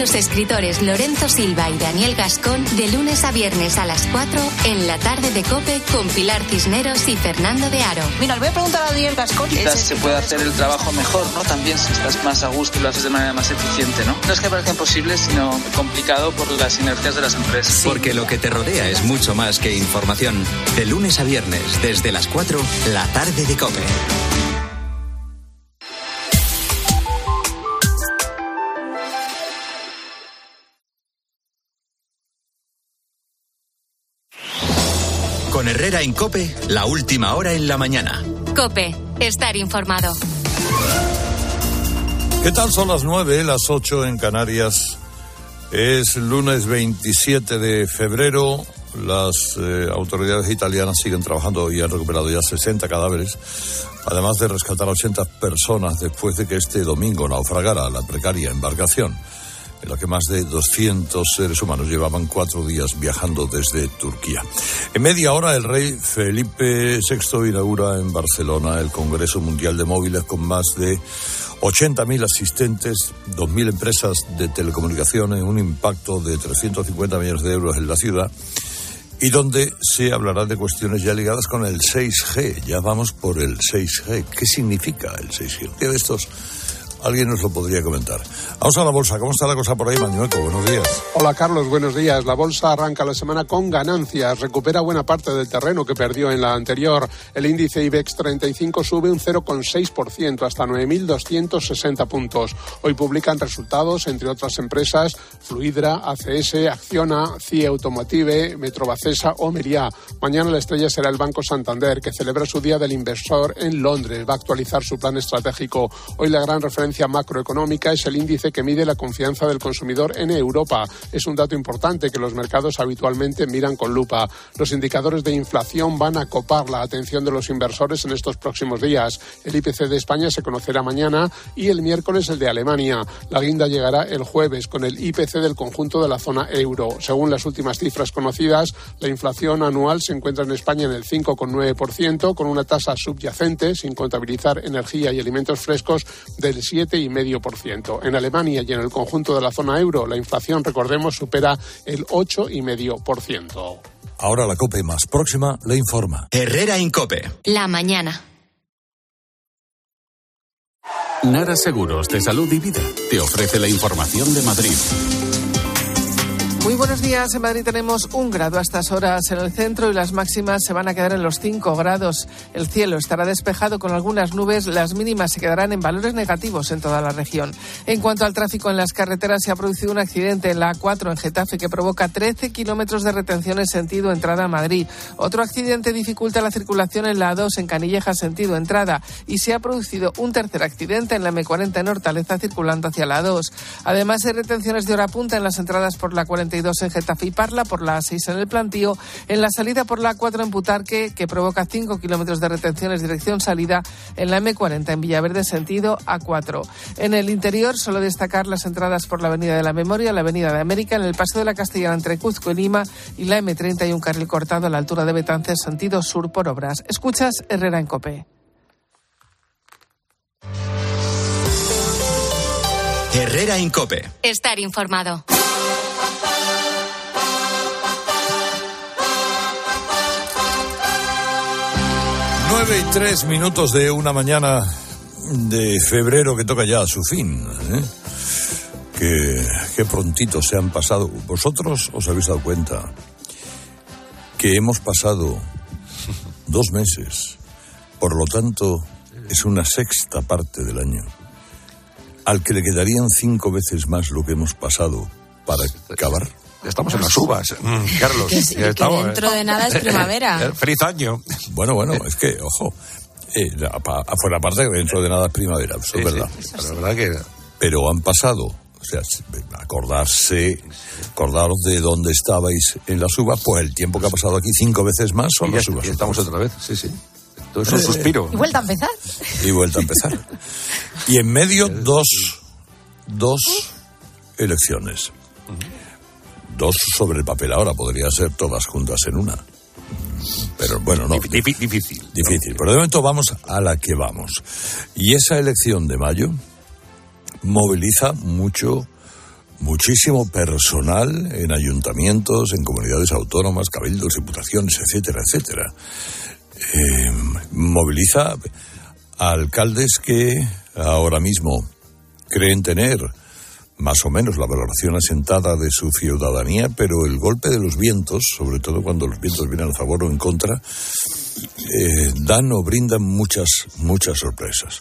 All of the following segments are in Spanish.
los escritores Lorenzo Silva y Daniel Gascón de lunes a viernes a las 4 en la tarde de Cope con Pilar Cisneros y Fernando de Aro. Mira, le voy a preguntar a Daniel Gascón. Quizás se puede hacer el trabajo mejor, ¿no? También si estás más a gusto y lo haces de manera más eficiente, ¿no? No es que parezca imposible, sino complicado por las inercias de las empresas. Porque lo que te rodea es mucho más que información. De lunes a viernes, desde las 4, la tarde de Cope. Herrera en Cope, la última hora en la mañana. Cope, estar informado. ¿Qué tal? Son las nueve, las ocho en Canarias. Es lunes 27 de febrero. Las eh, autoridades italianas siguen trabajando y han recuperado ya 60 cadáveres, además de rescatar a 80 personas después de que este domingo naufragara la precaria embarcación en la que más de 200 seres humanos llevaban cuatro días viajando desde Turquía. En media hora, el rey Felipe VI inaugura en Barcelona el Congreso Mundial de Móviles con más de 80.000 asistentes, 2.000 empresas de telecomunicaciones, un impacto de 350 millones de euros en la ciudad y donde se hablará de cuestiones ya ligadas con el 6G. Ya vamos por el 6G. ¿Qué significa el 6G? de estos alguien nos lo podría comentar. Vamos a la bolsa. ¿Cómo está la cosa por ahí, Manueco? Buenos días. Hola, Carlos. Buenos días. La bolsa arranca la semana con ganancias. Recupera buena parte del terreno que perdió en la anterior. El índice IBEX 35 sube un 0,6% hasta 9.260 puntos. Hoy publican resultados, entre otras empresas, Fluidra, ACS, Acciona, CIE Automotive, Metrobacesa o Meriá. Mañana la estrella será el Banco Santander, que celebra su Día del Inversor en Londres. Va a actualizar su plan estratégico. Hoy la gran referencia macroeconómica es el índice que mide la confianza del consumidor en Europa. Es un dato importante que los mercados habitualmente miran con lupa. Los indicadores de inflación van a copar la atención de los inversores en estos próximos días. El IPC de España se conocerá mañana y el miércoles el de Alemania. La guinda llegará el jueves con el IPC del conjunto de la zona euro. Según las últimas cifras conocidas, la inflación anual se encuentra en España en el 5,9%, con una tasa subyacente, sin contabilizar energía y alimentos frescos, del 7,5%. En Alemania y en el conjunto de la zona euro, la inflación, recordemos, supera el 8,5%. Ahora la COPE más próxima le informa. Herrera Incope. La mañana. Nara Seguros de Salud y Vida te ofrece la información de Madrid. Muy buenos días. En Madrid tenemos un grado a estas horas en el centro y las máximas se van a quedar en los 5 grados. El cielo estará despejado con algunas nubes. Las mínimas se quedarán en valores negativos en toda la región. En cuanto al tráfico en las carreteras, se ha producido un accidente en la A4 en Getafe que provoca 13 kilómetros de retención en sentido entrada a Madrid. Otro accidente dificulta la circulación en la A2 en Canilleja sentido entrada y se ha producido un tercer accidente en la M40 en Hortaleza circulando hacia la A2. Además, hay retenciones de hora punta en las entradas por la 40 en Getafe y Parla, por la A6 en el Plantío, en la salida por la A4 en Putarque, que provoca 5 kilómetros de retenciones dirección salida, en la M40 en Villaverde sentido A4. En el interior, solo destacar las entradas por la Avenida de la Memoria, la Avenida de América, en el Paso de la Castellana entre Cuzco y Lima y la M30 y un carril cortado a la altura de Betances sentido sur por obras. Escuchas Herrera en Cope. Herrera Incope. Estar informado. 9 y 3 minutos de una mañana de febrero que toca ya a su fin. ¿eh? Que, que prontito se han pasado. Vosotros os habéis dado cuenta que hemos pasado dos meses. Por lo tanto, es una sexta parte del año. Al que le quedarían cinco veces más lo que hemos pasado para acabar. Estamos en las uvas, mm, Carlos. Que, sí, Ya que estamos, dentro ¿eh? de nada es primavera. Feliz año. Bueno, bueno, es que, ojo, eh, la- parte que dentro de nada es primavera, eso es verdad. sí, pero la verdad que Pero han pasado, o sea, acordarse, acordaros de dónde estabais en las uvas, pues el tiempo que ha pasado aquí cinco veces más son y ya, las uvas. ya estamos otra vez, sí, sí. Todo es un suspiro. ¿Y vuelta a empezar? Y vuelta a empezar. Y en medio dos, dos elecciones. Dos sobre el papel ahora, podría ser todas juntas en una. Pero bueno, no. Difí- difí- difícil. Difícil. Pero de momento vamos a la que vamos. Y esa elección de mayo moviliza mucho, muchísimo personal en ayuntamientos, en comunidades autónomas, cabildos, diputaciones, etcétera, etcétera. Eh, moviliza a alcaldes que ahora mismo creen tener más o menos la valoración asentada de su ciudadanía, pero el golpe de los vientos, sobre todo cuando los vientos vienen a favor o en contra, eh, dan o brindan muchas, muchas sorpresas.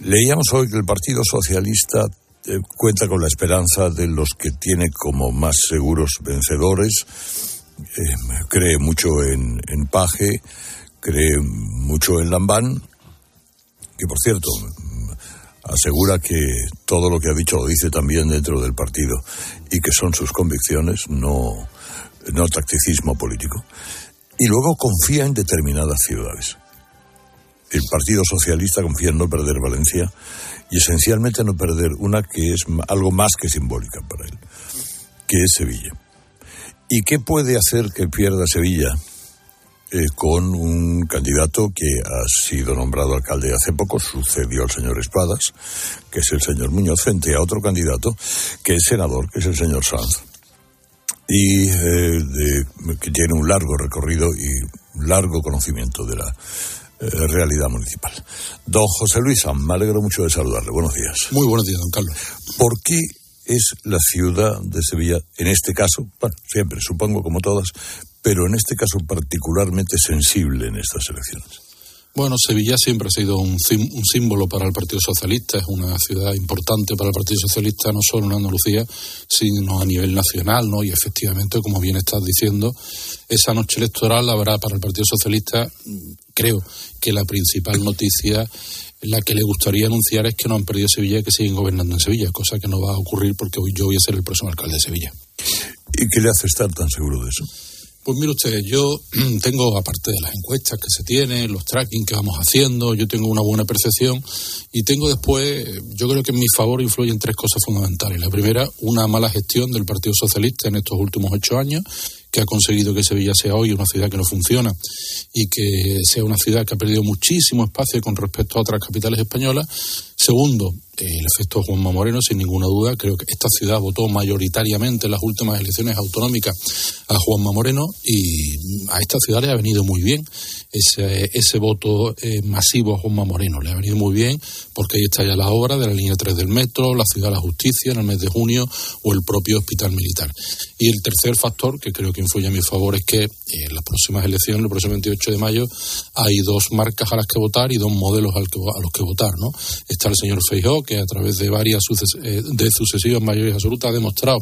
Leíamos hoy que el Partido Socialista eh, cuenta con la esperanza de los que tiene como más seguros vencedores, eh, cree mucho en, en Paje, cree mucho en Lambán, que por cierto, asegura que todo lo que ha dicho lo dice también dentro del partido y que son sus convicciones, no, no tacticismo político. Y luego confía en determinadas ciudades. El Partido Socialista confía en no perder Valencia y esencialmente no perder una que es algo más que simbólica para él, que es Sevilla. ¿Y qué puede hacer que pierda Sevilla? Eh, con un candidato que ha sido nombrado alcalde hace poco, sucedió al señor Espadas, que es el señor Muñoz, frente a otro candidato que es senador, que es el señor Sanz. Y eh, que tiene un largo recorrido y largo conocimiento de la eh, realidad municipal. Don José Luis me alegro mucho de saludarle. Buenos días. Muy buenos días, don Carlos. ¿Por qué es la ciudad de Sevilla, en este caso, bueno, siempre, supongo como todas, pero en este caso particularmente sensible en estas elecciones? Bueno, Sevilla siempre ha sido un, símbolo para el Partido Socialista, es una ciudad importante para el Partido Socialista, no solo en Andalucía, sino a nivel nacional, ¿no? Y efectivamente, como bien estás diciendo, esa noche electoral habrá para el Partido Socialista, creo que la principal noticia, la que le gustaría anunciar es que no han perdido Sevilla y que siguen gobernando en Sevilla, cosa que no va a ocurrir porque hoy yo voy a ser el próximo alcalde de Sevilla. ¿Y qué le hace estar tan seguro de eso? Pues mire usted, yo tengo, aparte de las encuestas que se tienen, los tracking que vamos haciendo, yo tengo una buena percepción y tengo después, yo creo que en mi favor influyen tres cosas fundamentales. La primera, una mala gestión del Partido Socialista en estos últimos ocho años, que ha conseguido que Sevilla sea hoy una ciudad que no funciona y que sea una ciudad que ha perdido muchísimo espacio con respecto a otras capitales españolas. Segundo, el efecto Juanma Moreno, sin ninguna duda. Creo que esta ciudad votó mayoritariamente en las últimas elecciones autonómicas a Juanma Moreno y a esta ciudad le ha venido muy bien ese, voto eh, masivo a Juanma Moreno. Le ha venido muy bien porque ahí está ya la obra de la línea 3 del metro, la ciudad de la justicia en el mes de junio o el propio hospital militar. Y el tercer factor que creo que influye a mi favor es que en las próximas elecciones, el próximo 28 de mayo, hay dos marcas a las que votar y dos modelos a los que votar. ¿no? Está el señor Feijóo, que a través de varias eh, de sucesivas mayorías absolutas ha demostrado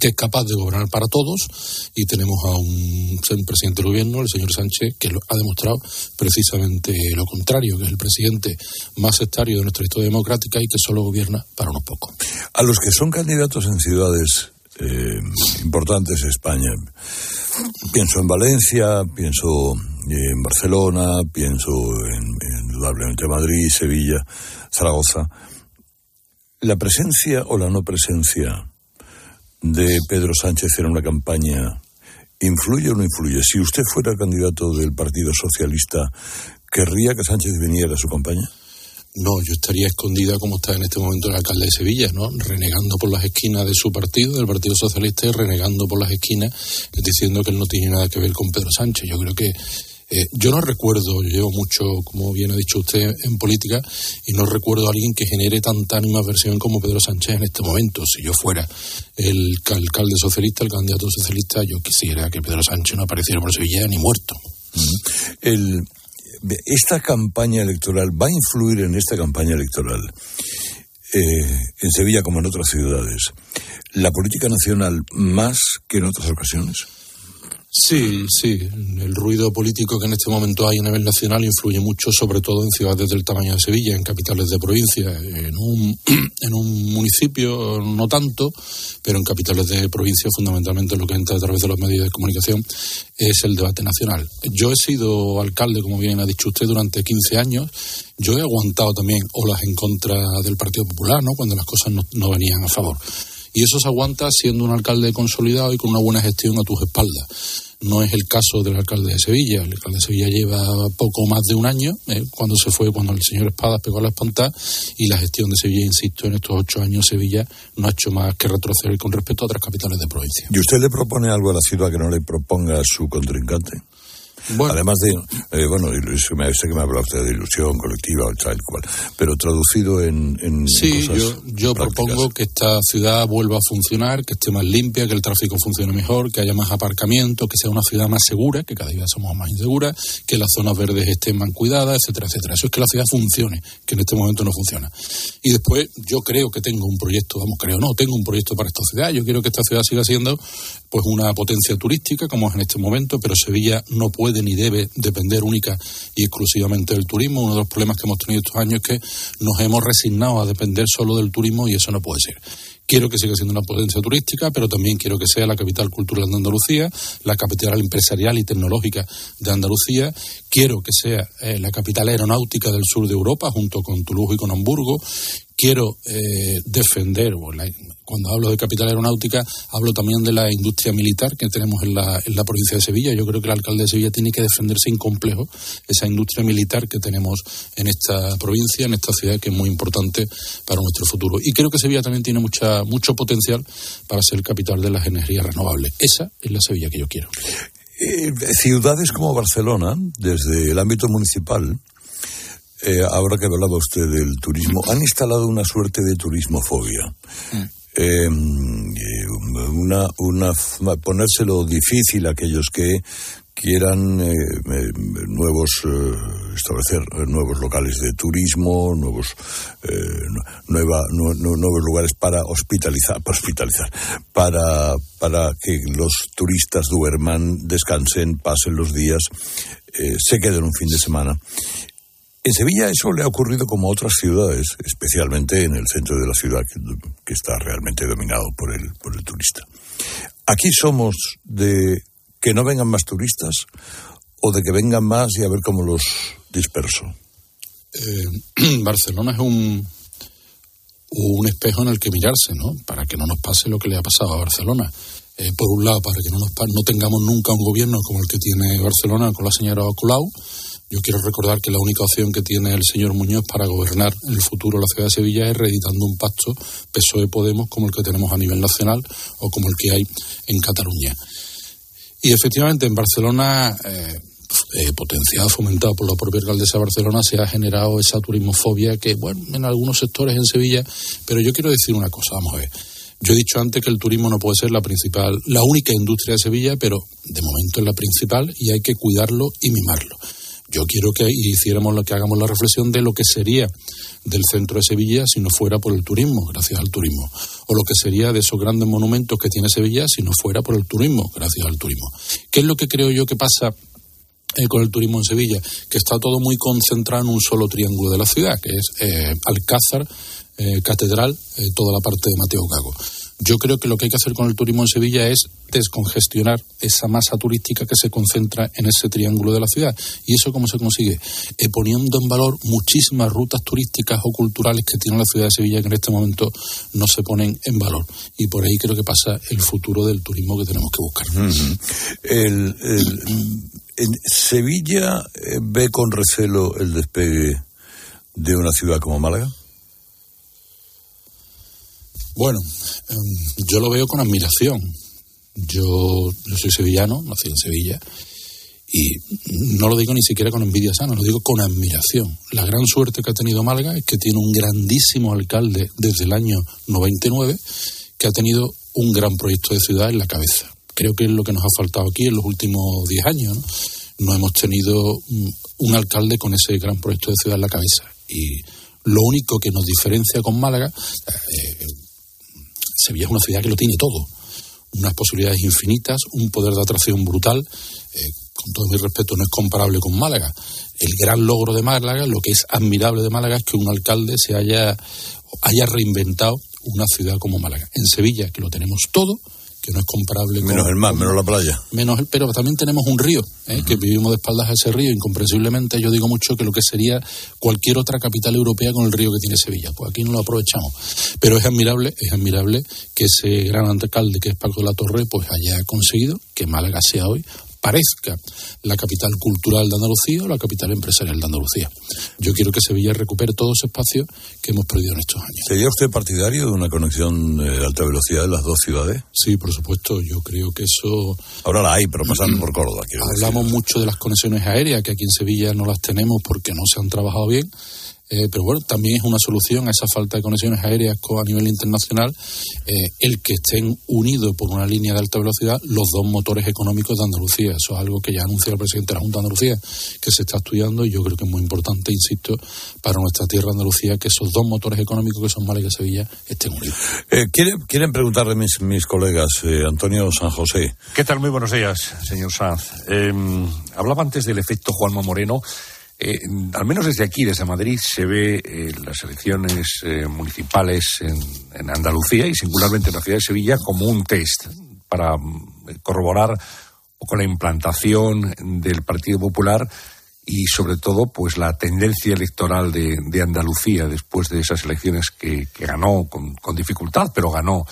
que es capaz de gobernar para todos y tenemos a un presidente del gobierno, el señor Sánchez, que ha demostrado precisamente lo contrario, que es el presidente más sectario de nuestra historia democrática y que solo gobierna para unos pocos. A los que son candidatos en ciudades eh, importantes de España, pienso en Valencia, pienso en Barcelona, pienso en, indudablemente Madrid, Sevilla, Zaragoza, la presencia o la no presencia de Pedro Sánchez en una campaña influye o no influye? Si usted fuera candidato del Partido Socialista, ¿querría que Sánchez viniera a su campaña? No, yo estaría escondida como está en este momento el alcalde de Sevilla, ¿no? Renegando por las esquinas de su partido, del Partido Socialista, y renegando por las esquinas, diciendo que él no tiene nada que ver con Pedro Sánchez. Yo creo que eh, yo no recuerdo, llevo mucho, como bien ha dicho usted, en política, y no recuerdo a alguien que genere tanta animadversión como Pedro Sánchez en este momento. Si yo fuera el alcalde socialista, el candidato socialista, yo quisiera que Pedro Sánchez no apareciera por Sevilla ni muerto. esta campaña electoral va a influir en esta campaña electoral. Eh, en Sevilla como en otras ciudades, la política nacional más que en otras ocasiones? Sí, sí. El ruido político que en este momento hay a nivel nacional influye mucho, sobre todo en ciudades del tamaño de Sevilla, en capitales de provincia. En un, en un municipio no tanto, pero en capitales de provincia fundamentalmente lo que entra a través de los medios de comunicación es el debate nacional. Yo he sido alcalde, como bien ha dicho usted, durante 15 años. Yo he aguantado también olas en contra del Partido Popular, ¿no? Cuando las cosas no, no venían a favor y eso se aguanta siendo un alcalde consolidado y con una buena gestión a tus espaldas. No es el caso del alcalde de Sevilla. El alcalde de Sevilla lleva poco más de un año, eh, cuando se fue, cuando el señor Espadas pegó a la espantada, y la gestión de Sevilla, insisto, en estos ocho años Sevilla no ha hecho más que retroceder con respecto a otras capitales de provincia. ¿Y usted le propone algo a la ciudad que no le proponga su contrincante? Además de, eh, bueno, sé que me habla usted de ilusión colectiva, o tal cual, pero traducido en. en sí, cosas yo, yo propongo que esta ciudad vuelva a funcionar, que esté más limpia, que el tráfico funcione mejor, que haya más aparcamiento, que sea una ciudad más segura, que cada día somos más inseguras, que las zonas verdes estén más cuidadas, etcétera, etcétera. Eso es que la ciudad funcione, que en este momento no funciona. Y después, yo creo que tengo un proyecto, vamos, creo no, tengo un proyecto para esta ciudad. Yo quiero que esta ciudad siga siendo, pues, una potencia turística, como es en este momento, pero Sevilla no puede ni debe depender única y exclusivamente del turismo. Uno de los problemas que hemos tenido estos años es que nos hemos resignado a depender solo del turismo y eso no puede ser. Quiero que siga siendo una potencia turística, pero también quiero que sea la capital cultural de Andalucía, la capital empresarial y tecnológica de Andalucía. Quiero que sea eh, la capital aeronáutica del sur de Europa, junto con Toulouse y con Hamburgo quiero eh, defender, cuando hablo de capital aeronáutica, hablo también de la industria militar que tenemos en la, en la provincia de Sevilla. Yo creo que el alcalde de Sevilla tiene que defenderse sin complejo esa industria militar que tenemos en esta provincia, en esta ciudad, que es muy importante para nuestro futuro. Y creo que Sevilla también tiene mucha, mucho potencial para ser capital de las energías renovables. Esa es la Sevilla que yo quiero. Eh, ciudades como Barcelona, desde el ámbito municipal, eh, ahora que hablaba usted del turismo, han instalado una suerte de turismofobia. Em, eh, una, una, ponérselo difícil a aquellos que quieran eh, nuevos establecer nuevos locales de turismo nuevos nueva, nuevos lugares para hospitalizar para hospitalizar para para que los turistas duerman descansen pasen los días se queden un fin de semana en Sevilla eso le ha ocurrido como a otras ciudades, especialmente en el centro de la ciudad, que, está realmente dominado por el, por el turista. Aquí somos de que no vengan más turistas o de que vengan más y a ver cómo los disperso. Eh, Barcelona es un, un espejo en el que mirarse, ¿no? Para que no nos pase lo que le ha pasado a Barcelona. Eh, por un lado, para que no, nos, no tengamos nunca un gobierno como el que tiene Barcelona con la señora Colau, yo quiero recordar que la única opción que tiene el señor Muñoz para gobernar en el futuro la ciudad de Sevilla es reeditando un pacto PSOE-Podemos como el que tenemos a nivel nacional o como el que hay en Cataluña. Y efectivamente en Barcelona, eh, eh, potenciado, fomentado por la propia alcaldesa de Barcelona, se ha generado esa turismofobia que, bueno, en algunos sectores en Sevilla, pero yo quiero decir una cosa, vamos a ver. Yo he dicho antes que el turismo no puede ser la principal, la única industria de Sevilla, pero de momento es la principal y hay que cuidarlo y mimarlo. Yo quiero que hiciéramos lo que hagamos la reflexión de lo que sería del centro de Sevilla si no fuera por el turismo, gracias al turismo, o lo que sería de esos grandes monumentos que tiene Sevilla si no fuera por el turismo, gracias al turismo. ¿Qué es lo que creo yo que pasa eh, con el turismo en Sevilla? Que está todo muy concentrado en un solo triángulo de la ciudad, que es eh, Alcázar, eh, Catedral, toda la parte de Mateo Gago. Yo creo que lo que hay que hacer con el turismo en Sevilla es descongestionar esa masa turística que se concentra en ese triángulo de la ciudad. ¿Y eso cómo se consigue? Eh, poniendo en valor muchísimas rutas turísticas o culturales que tiene la ciudad de Sevilla que en este momento no se ponen en valor. Y por ahí creo que pasa el futuro del turismo que tenemos que buscar. en Sevilla eh, ve con recelo el despegue de una ciudad como Málaga. Bueno, em, yo lo veo con admiración. Yo, yo soy sevillano, nací en Sevilla, y no lo digo ni siquiera con envidia sana, lo digo con admiración. La gran suerte que ha tenido Málaga es que tiene un grandísimo alcalde desde el año 99 que ha tenido un gran proyecto de ciudad en la cabeza. Creo que es lo que nos ha faltado aquí en los últimos 10 años. ¿no? no hemos tenido mm, un alcalde con ese gran proyecto de ciudad en la cabeza. Y lo único que nos diferencia con Málaga, eh, Sevilla es una ciudad que lo tiene todo. Unas posibilidades infinitas, un poder de atracción brutal. Eh, con todo mi respeto, no es comparable con Málaga. El gran logro de Málaga, lo que es admirable de Málaga, es que un alcalde se haya, haya reinventado una ciudad como Málaga. En Sevilla, que lo tenemos todo, que no es comparable menos el mar, menos la playa. Menos el, pero también tenemos un río, ¿eh? que vivimos de espaldas a ese río. Incomprensiblemente, yo digo mucho que lo que sería cualquier otra capital europea con el río que tiene Sevilla. Pues aquí no lo aprovechamos. Pero es admirable, es admirable que ese gran alcalde que es Paco de la Torre, pues haya conseguido que Málaga sea hoy parezca la capital cultural de Andalucía o la capital empresarial de Andalucía. Yo quiero que Sevilla recupere todo ese espacio que hemos perdido en estos años. ¿Sería usted partidario de una conexión eh, de alta velocidad de las dos ciudades? Sí, por supuesto. Yo creo que eso. Ahora la hay, pero pasando por Córdoba. Hablamos mucho de las conexiones aéreas, que aquí en Sevilla no las tenemos porque no se han trabajado bien. Eh, pero bueno, también es una solución a esa falta de conexiones aéreas a nivel internacional eh, el que estén unidos por una línea de alta velocidad los dos motores económicos de Andalucía. Eso es algo que ya anunció el presidente de la Junta de Andalucía, que se está estudiando y yo creo que es muy importante, insisto, para nuestra tierra Andalucía, que esos dos motores económicos que son Málaga y Sevilla estén unidos. Eh, ¿quieren, quieren preguntarle mis, mis colegas, Antonio San José. ¿Qué tal? Muy buenos días, señor Sanz. hablaba antes del efecto Juanma Moreno. Eh, al menos desde aquí, desde Madrid, se ve eh, las elecciones eh, municipales en, Andalucía y singularmente en la ciudad de Sevilla como un test para mm, corroborar con la implantación del Partido Popular y sobre todo pues la tendencia electoral de, Andalucía después de esas elecciones que, ganó con, dificultad, pero ganó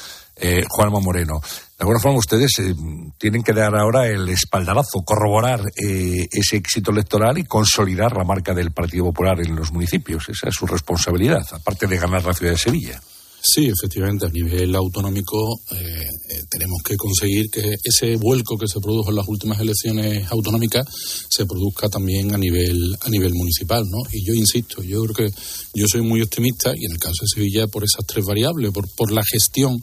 Juanma Moreno. Alguna forma ustedes eh, tienen que dar ahora el espaldarazo, corroborar eh, ese éxito electoral y consolidar la marca del Partido Popular en los municipios. Esa es su responsabilidad, aparte de ganar la ciudad de Sevilla. Sí, efectivamente, a nivel autonómico eh, tenemos que conseguir que ese vuelco que se produjo en las últimas elecciones autonómicas se produzca también a nivel a nivel municipal, ¿no? Y yo insisto, yo creo que yo soy muy optimista y en el caso de Sevilla por esas tres variables, por, por la gestión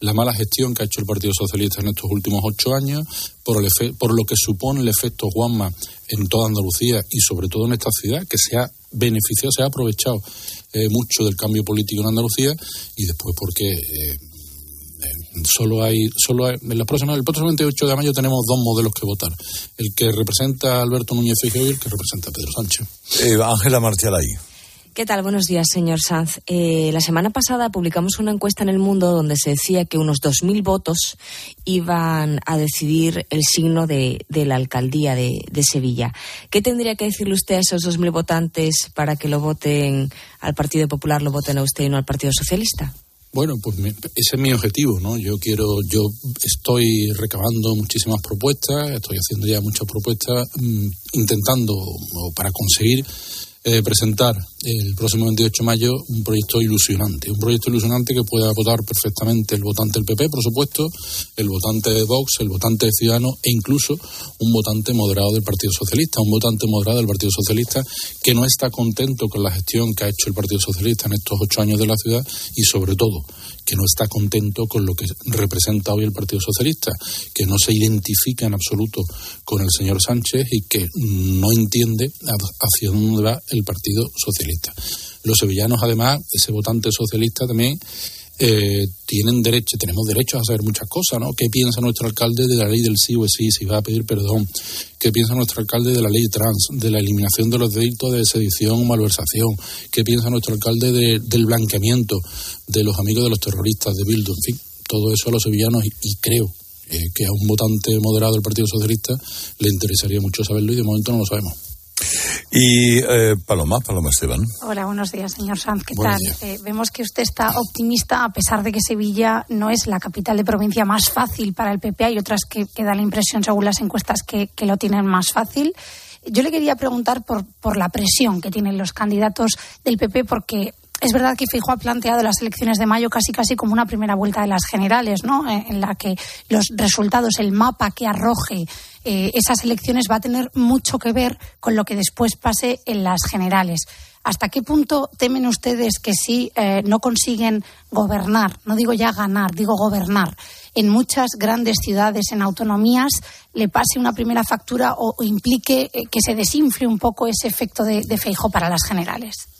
la mala gestión que ha hecho el Partido Socialista en estos últimos ocho años, por, el por lo que supone el efecto Juanma en toda Andalucía y sobre todo en esta ciudad, que se ha beneficiado, se ha aprovechado eh, mucho del cambio político en Andalucía y después porque eh, eh, solo hay solo en la próxima el próximo 28 de mayo tenemos dos modelos que votar. El que representa a Alberto Núñez Feijóo y el que representa a Pedro Sánchez. Ángela Marcial ahí ¿Qué tal? Buenos días, señor Sanz. Eh, la semana pasada publicamos una encuesta en el mundo donde se decía que unos 2.000 votos iban a decidir el signo de, la alcaldía de, Sevilla. ¿Qué tendría que decirle usted a esos 2.000 votantes para que lo voten al Partido Popular, lo voten a usted y no al Partido Socialista? Bueno, pues ese es mi objetivo, ¿no? Yo quiero, yo estoy recabando muchísimas propuestas, estoy haciendo ya muchas propuestas, mm, intentando para conseguir eh, presentar el próximo 28 de mayo un proyecto ilusionante, un proyecto ilusionante que pueda votar perfectamente el votante del PP, por supuesto, el votante de Vox, el votante de Ciudadanos e incluso un votante moderado del Partido Socialista, un votante moderado del Partido Socialista que no está contento con la gestión que ha hecho el Partido Socialista en estos ocho años de la ciudad y sobre todo que no está contento con lo que representa hoy el Partido Socialista, que no se identifica en absoluto con el señor Sánchez y que no entiende hacia dónde va el Partido Socialista. Los sevillanos, además, ese votante socialista también eh, tienen derecho, tenemos derecho a saber muchas cosas, ¿no? ¿Qué piensa nuestro alcalde de la ley del sí o sí, si va a pedir perdón? ¿Qué piensa nuestro alcalde de la ley trans, de la eliminación de los delitos de sedición o malversación? ¿Qué piensa nuestro alcalde del blanqueamiento de los amigos de los terroristas de Bildu? En fin, todo eso a los sevillanos y, creo eh, que a un votante moderado del Partido Socialista le interesaría mucho saberlo y de momento no lo sabemos. Y eh, Paloma, Paloma Esteban. Hola, buenos días, señor Sanz. ¿Qué tal? Eh, vemos que usted está optimista a pesar de que Sevilla no es la capital de provincia más fácil para el PP. Hay otras que, que da la impresión, según las encuestas, que, que lo tienen más fácil. Yo le quería preguntar por, por la presión que tienen los candidatos del PP, porque es verdad que Feijóo ha planteado las elecciones de mayo casi casi como una primera vuelta de las generales, ¿no? Eh, en la que los resultados, el mapa que arroje eh, esas elecciones va a tener mucho que ver con lo que después pase en las generales. ¿Hasta qué punto temen ustedes que si eh, no consiguen gobernar, no digo ya ganar, digo gobernar, en muchas grandes ciudades, en autonomías, le pase una primera factura o, implique que se desinfle un poco ese efecto de, de Feijóo para las generales?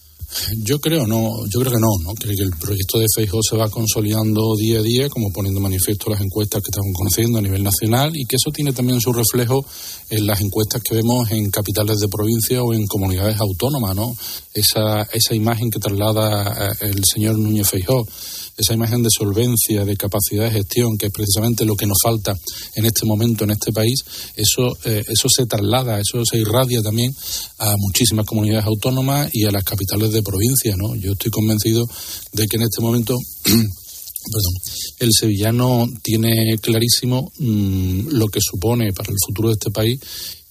Yo creo no, yo creo que no, ¿no? Creo que el proyecto de Feijóo se va consolidando día a día, como poniendo manifiesto las encuestas que estamos conociendo a nivel nacional, y que eso tiene también su reflejo en las encuestas que vemos en capitales de provincia o en comunidades autónomas, ¿no? Esa, esa imagen que traslada eh, el señor Núñez Feijóo esa imagen de solvencia, de capacidad de gestión, que es precisamente lo que nos falta en este momento en este país, eso, eh, eso se traslada, eso se irradia también a muchísimas comunidades autónomas y a las capitales de provincia. ¿no? Yo estoy convencido de que en este momento perdón, el sevillano tiene clarísimo mm, lo que supone para el futuro de este país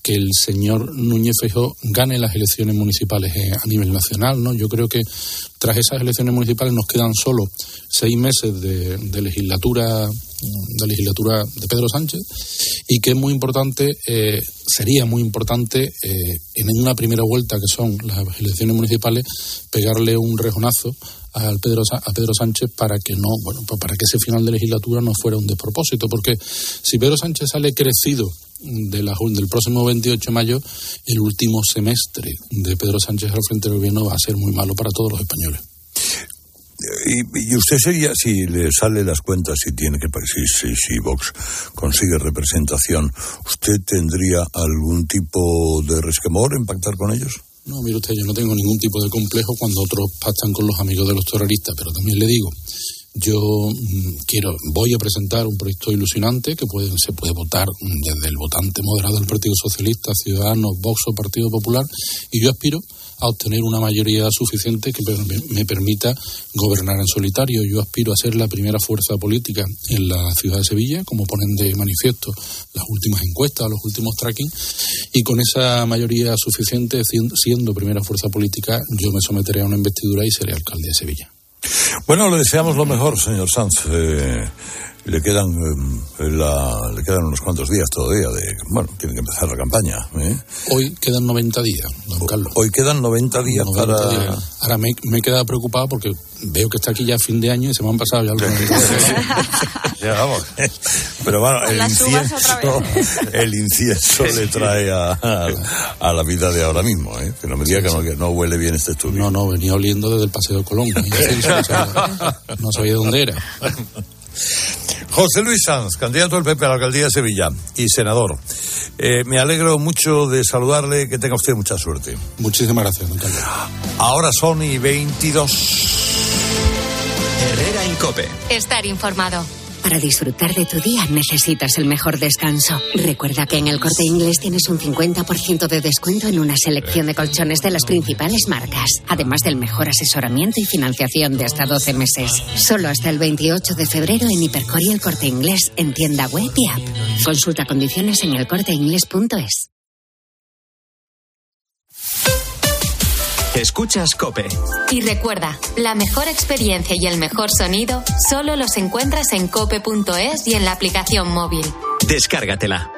que el señor Núñez Feijóo gane las elecciones municipales eh, a nivel nacional, ¿no? Yo creo que tras esas elecciones municipales nos quedan solo seis meses de, legislatura de legislatura de Pedro Sánchez y que es muy importante, eh, sería muy importante eh, en una primera vuelta que son las elecciones municipales pegarle un rejonazo al Pedro, a Pedro Sánchez para que no, bueno, pues para que ese final de legislatura no fuera un despropósito, porque si Pedro Sánchez sale crecido de la, del próximo 28 de mayo, el último semestre de Pedro Sánchez al frente del gobierno va a ser muy malo para todos los españoles. Y, usted sería, si le sale las cuentas, si tiene que, si, si, si Vox consigue representación, ¿usted tendría algún tipo de resquemor en pactar con ellos? No, mire usted, yo no tengo ningún tipo de complejo cuando otros pactan con los amigos de los terroristas, pero también le digo, yo mm, quiero, voy a presentar un proyecto ilusionante que puede, se puede votar desde el votante moderado del Partido Socialista, Ciudadanos, Vox o Partido Popular, y yo aspiro a obtener una mayoría suficiente que me permita gobernar en solitario. Yo aspiro a ser la primera fuerza política en la ciudad de Sevilla, como ponen de manifiesto las últimas encuestas, los últimos tracking, y con esa mayoría suficiente, siendo primera fuerza política, yo me someteré a una investidura y seré alcalde de Sevilla. Bueno, le deseamos lo mejor, señor Sanz. Eh, le quedan eh, le quedan unos cuantos días todavía de bueno tiene que empezar la campaña ¿eh? hoy quedan 90 días don Carlos. hoy quedan 90 días para ahora me, me he quedado preocupado porque veo que está aquí ya fin de año y se me han pasado ya algunos ya vamos. Pero bueno el incienso el incienso le trae a, a, la vida de ahora mismo ¿eh? que no me diga que, no, que no huele bien este estudio. No no venía oliendo desde el paseo de Colón no sabía dónde era José Luis Sanz, candidato del PP a la alcaldía de Sevilla y senador. Eh, me alegro mucho de saludarle, que tenga usted mucha suerte. Muchísimas gracias, don Ahora son y 22. Herrera Incope. Estar informado. Para disfrutar de tu día necesitas el mejor descanso. Recuerda que en el corte inglés tienes un 50% de descuento en una selección de colchones de las principales marcas, además del mejor asesoramiento y financiación de hasta 12 meses. Solo hasta el 28 de febrero en Hipercor y el corte inglés en tienda web y app. Consulta condiciones en elcorteinglés.es. Escuchas Cope. Y recuerda, la mejor experiencia y el mejor sonido solo los encuentras en cope.es y en la aplicación móvil. Descárgatela.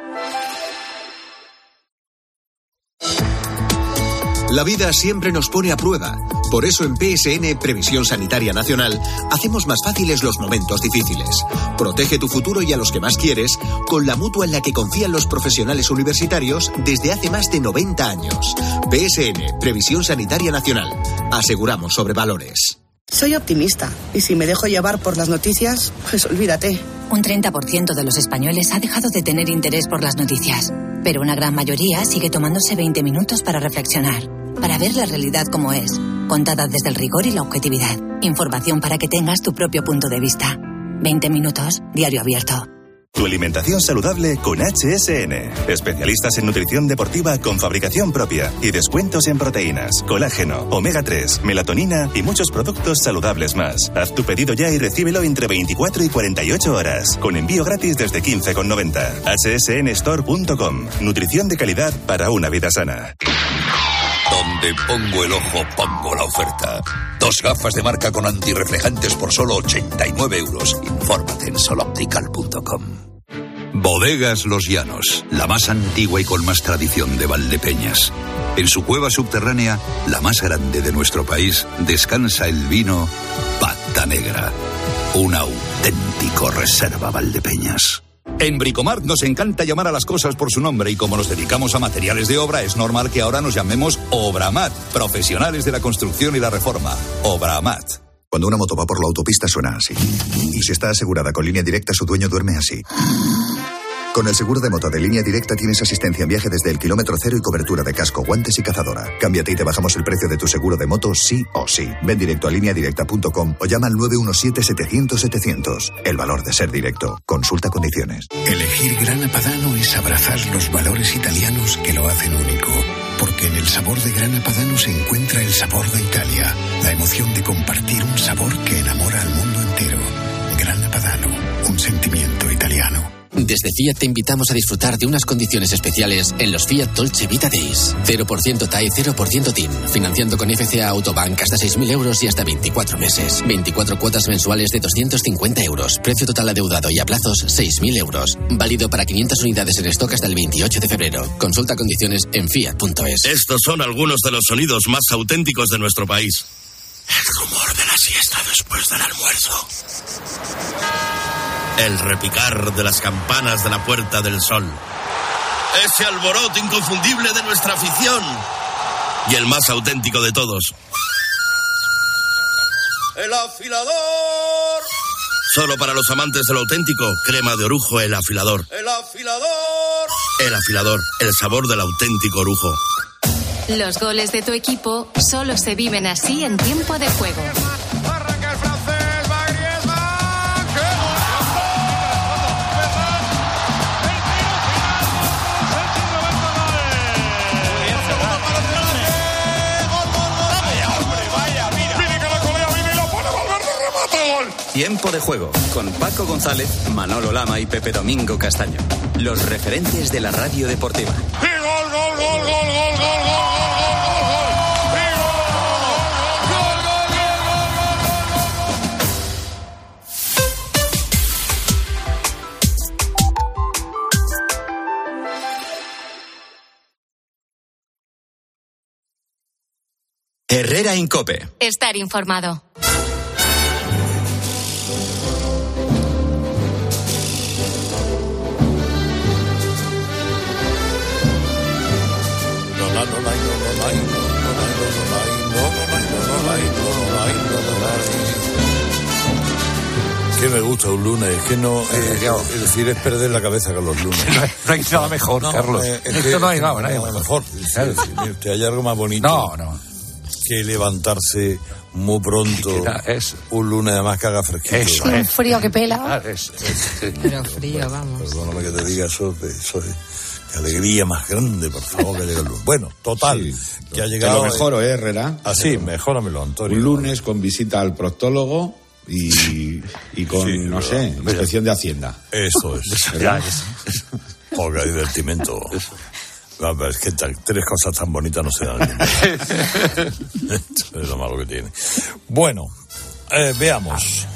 La vida siempre nos pone a prueba. Por eso en PSN Previsión Sanitaria Nacional hacemos más fáciles los momentos difíciles. Protege tu futuro y a los que más quieres con la mutua en la que confían los profesionales universitarios desde hace más de 90 años. PSN Previsión Sanitaria Nacional. Aseguramos sobre valores. Soy optimista y si me dejo llevar por las noticias, pues olvídate. Un 30% de los españoles ha dejado de tener interés por las noticias, pero una gran mayoría sigue tomándose 20 minutos para reflexionar para ver la realidad como es, contada desde el rigor y la objetividad. Información para que tengas tu propio punto de vista. 20 minutos, diario abierto. Tu alimentación saludable con HSN. Especialistas en nutrición deportiva con fabricación propia y descuentos en proteínas, colágeno, omega 3, melatonina y muchos productos saludables más. Haz tu pedido ya y recíbelo entre 24 y 48 horas, con envío gratis desde 15,90. hsnstore.com. Nutrición de calidad para una vida sana. Donde pongo el ojo, pongo la oferta. Dos gafas de marca con antirreflejantes por solo 89 euros. Infórmate en soloptical.com. Bodegas Los Llanos, la más antigua y con más tradición de Valdepeñas. En su cueva subterránea, la más grande de nuestro país, descansa el vino Pata Negra. Un auténtico reserva Valdepeñas. En Bricomart nos encanta llamar a las cosas por su nombre y como nos dedicamos a materiales de obra, es normal que ahora nos llamemos Obramat, profesionales de la construcción y la reforma. Obramat. Cuando una moto va por la autopista suena así. Y si está asegurada con línea directa, su dueño duerme así. Con el seguro de moto de línea directa tienes asistencia en viaje desde el kilómetro cero y cobertura de casco, guantes y cazadora. Cámbiate y te bajamos el precio de tu seguro de moto sí o sí. Ven directo a lineadirecta.com o llama al 917-700-700. El valor de ser directo. Consulta condiciones. Elegir Grana Padano es abrazar los valores italianos que lo hacen único. Porque en el sabor de Grana Padano se encuentra el sabor de Italia. La emoción de compartir un sabor que enamora al mundo entero. Grana Padano, un sentimiento italiano. Desde Fiat te invitamos a disfrutar de unas condiciones especiales en los Fiat Dolce Vita Days. 0% TAE, 0% TIN. Financiando con FCA Autobank hasta 6.000 euros y hasta 24 meses. 24 cuotas mensuales de 250 euros. Precio total adeudado y a plazos 6.000 euros. Válido para 500 unidades en stock hasta el 28 de febrero. Consulta condiciones en fiat.es. Estos son algunos de los sonidos más auténticos de nuestro país. El rumor de la siesta después del almuerzo. El repicar de las campanas de la Puerta del Sol. Ese alboroto inconfundible de nuestra afición. Y el más auténtico de todos. El afilador. Solo para los amantes de lo auténtico, crema de orujo, el afilador. El afilador. El afilador, el sabor del auténtico orujo. Los goles de tu equipo solo se viven así en tiempo de juego. Tiempo de juego con Paco González, Manolo Lama y Pepe Domingo Castaño. Los referentes de la radio deportiva. Herrera Incope. Estar informado. Que me gusta un lunes, es que no, eh, es decir, es perder la cabeza con los lunes. No hay nada mejor, Carlos. eh, es Esto que- no hay nada, no, no no, mejor. Sí, sí, usted, hay algo más bonito. No, no. Que levantarse muy pronto. Es un lunes además que haga fresquito. Eso Un frío que pela. Ah, es- Pero frío, vamos. Perdóname que te diga eso, eso es. Qué alegría más grande, por favor, que llegue el lunes. Bueno, total, que ha Te llegado. lo mejoro, ¿eh, Herrera? Así, mejóramelo, Antonio. Un lunes con visita al proctólogo y, y con, Sí, no sé, inspección de Hacienda. Eso es. ¿Verdad? Qué divertimento. No, pero es que tres cosas tan bonitas no se dan. Esto es lo malo que tiene. Bueno, eh, veamos.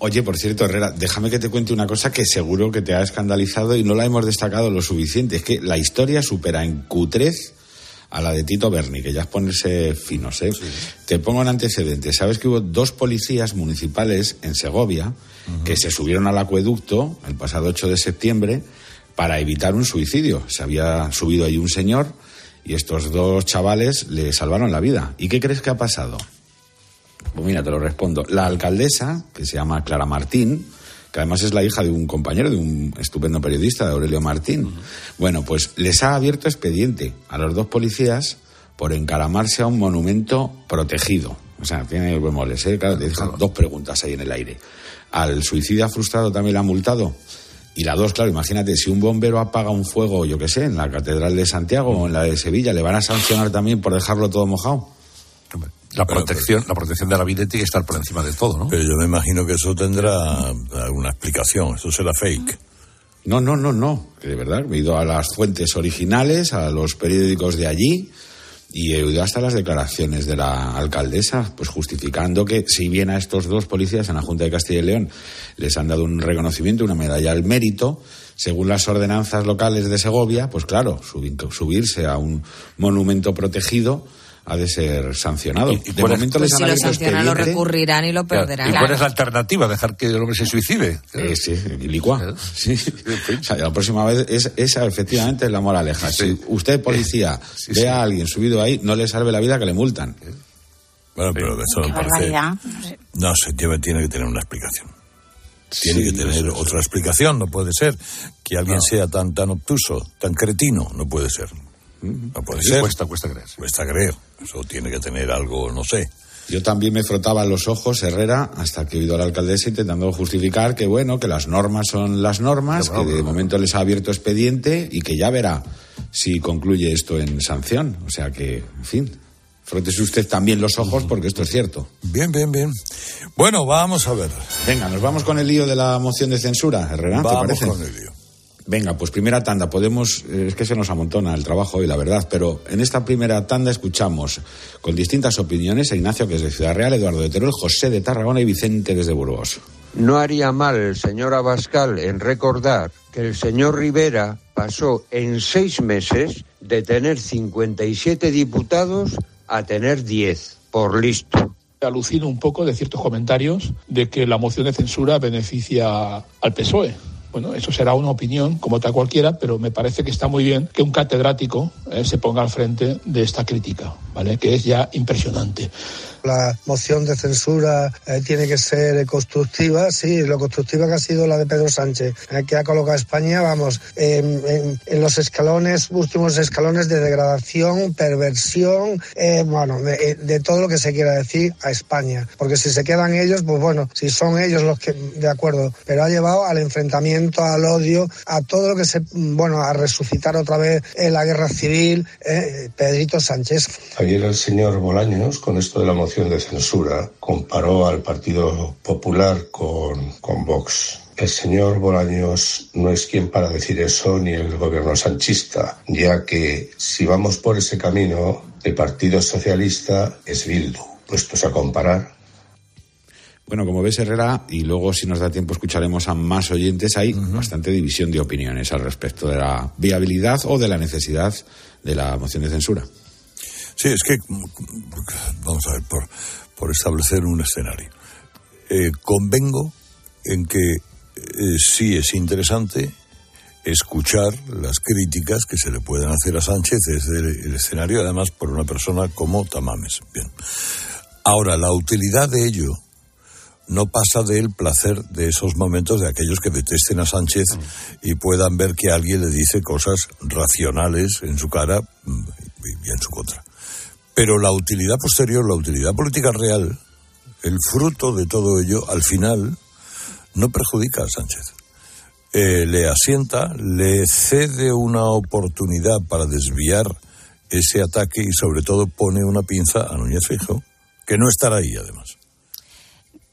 Oye, por cierto, Herrera, déjame que te cuente una cosa que seguro que te ha escandalizado y no la hemos destacado lo suficiente. Es que la historia supera en cutrez a la de Tito Berni, que ya es ponerse finos, ¿eh? Te pongo en antecedentes. Sabes que hubo dos policías municipales en Segovia que se subieron al acueducto el pasado 8 de septiembre para evitar un suicidio. Se había subido ahí un señor y estos dos chavales le salvaron la vida. ¿Y qué crees que ha pasado? Pues mira, te lo respondo. La alcaldesa, que se llama Clara Martín, que además es la hija de un compañero, de un estupendo periodista, de Aurelio Martín, bueno, pues les ha abierto expediente a los dos policías por encaramarse a un monumento protegido. O sea, tiene bemoles, ¿eh? Claro, te dejan dos preguntas ahí en el aire. ¿Al suicida frustrado también le ha multado? Y la dos, claro, imagínate, si un bombero apaga un fuego, yo qué sé, en la Catedral de Santiago o en la de Sevilla, ¿le van a sancionar también por dejarlo todo mojado? La protección, la protección de la vida tiene que estar por encima de todo, ¿no? Pero yo me imagino que eso tendrá alguna explicación. Eso será fake. No, no, no, no. Que de verdad, me he ido a las fuentes originales, a los periódicos de allí y he ido hasta las declaraciones de la alcaldesa, pues justificando que si bien a estos dos policías en la Junta de Castilla y León les han dado un reconocimiento, una medalla al mérito, según las ordenanzas locales de Segovia, pues claro, subi- subirse a un monumento protegido ha de ser sancionado. de cuál es- momento Pues les si han lo sancionan, lo recurrirán y lo perderán. ¿Y cuál es la alternativa? ¿Dejar que el hombre se suicide? Eh, sí, licua. Sí. O sea, la próxima vez es, esa efectivamente es la moraleja. Si usted, policía, ve a alguien subido ahí, no le salve la vida que le multan. Bueno, pero eso me parece. No sé. Tiene, tiene que tener una explicación. Tiene que tener otra explicación. No puede ser que alguien sea tan, tan obtuso, tan cretino. No puede ser. No puede Sí, ser. cuesta- cuesta creer. Cuesta creer. Eso tiene que tener algo, no sé. Yo también me frotaba los ojos, Herrera, hasta que he oído a la alcaldesa intentando justificar que, bueno, que las normas son las normas, que de momento les ha abierto expediente y que ya verá si concluye esto en sanción. O sea que, en fin. frótese usted también los ojos porque esto es cierto. Bien, bien, bien. Bueno, vamos a ver. Venga, nos vamos con el lío de la moción de censura, Herrera, ¿te Vamos parece? con el lío. Venga, pues primera tanda. Podemos, eh, es que se nos amontona el trabajo hoy, la verdad, pero en esta primera tanda escuchamos con distintas opiniones a Ignacio, que es de Ciudad Real, Eduardo de Teruel, José de Tarragona y Vicente desde Burgos. No haría mal el señor Abascal en recordar que el señor Rivera pasó en seis meses de tener 57 diputados a tener 10, por listo. Alucino un poco de ciertos comentarios de que la moción de censura beneficia al PSOE. Bueno, eso será una opinión, como otra cualquiera, pero me parece que está muy bien que un catedrático eh, se ponga al frente de esta crítica, ¿vale? Que es ya impresionante. La moción de censura eh, tiene que ser constructiva, sí, lo constructiva que ha sido la de Pedro Sánchez, eh, que ha colocado a España, vamos, en, en- en los escalones, últimos escalones de degradación, perversión, eh, bueno, de, eh, de todo lo que se quiera decir a España. Porque si se quedan ellos, pues bueno, si son ellos los que, de acuerdo, pero ha llevado al enfrentamiento, al odio, a todo lo que se, bueno, a resucitar otra vez eh, la guerra civil, eh, Pedrito Sánchez. Ayer el señor Bolaños, con esto de la moción de censura, comparó al Partido Popular con, con Vox. El señor Bolaños no es quien para decir eso ni el gobierno sanchista, ya que si vamos por ese camino, el Partido Socialista es Bildu. Puestos a comparar, Bueno, como ves, Herrera, y luego si nos da tiempo escucharemos a más oyentes, hay bastante división de opiniones al respecto de la viabilidad o de la necesidad de la moción de censura. Sí, es que, vamos a ver, por, por establecer un escenario. Eh, convengo en que eh, sí es interesante escuchar las críticas que se le pueden hacer a Sánchez desde el, el escenario, además por una persona como Tamames. Bien. Ahora, la utilidad de ello no pasa del placer de esos momentos de aquellos que detesten a Sánchez y puedan ver que alguien le dice cosas racionales en su cara mm, y en su contra. Pero la utilidad posterior, la utilidad política real, el fruto de todo ello, al final, no perjudica a Sánchez. Eh, le asienta, le cede una oportunidad para desviar ese ataque y sobre todo pone una pinza a Núñez Fijo, que no estará ahí además.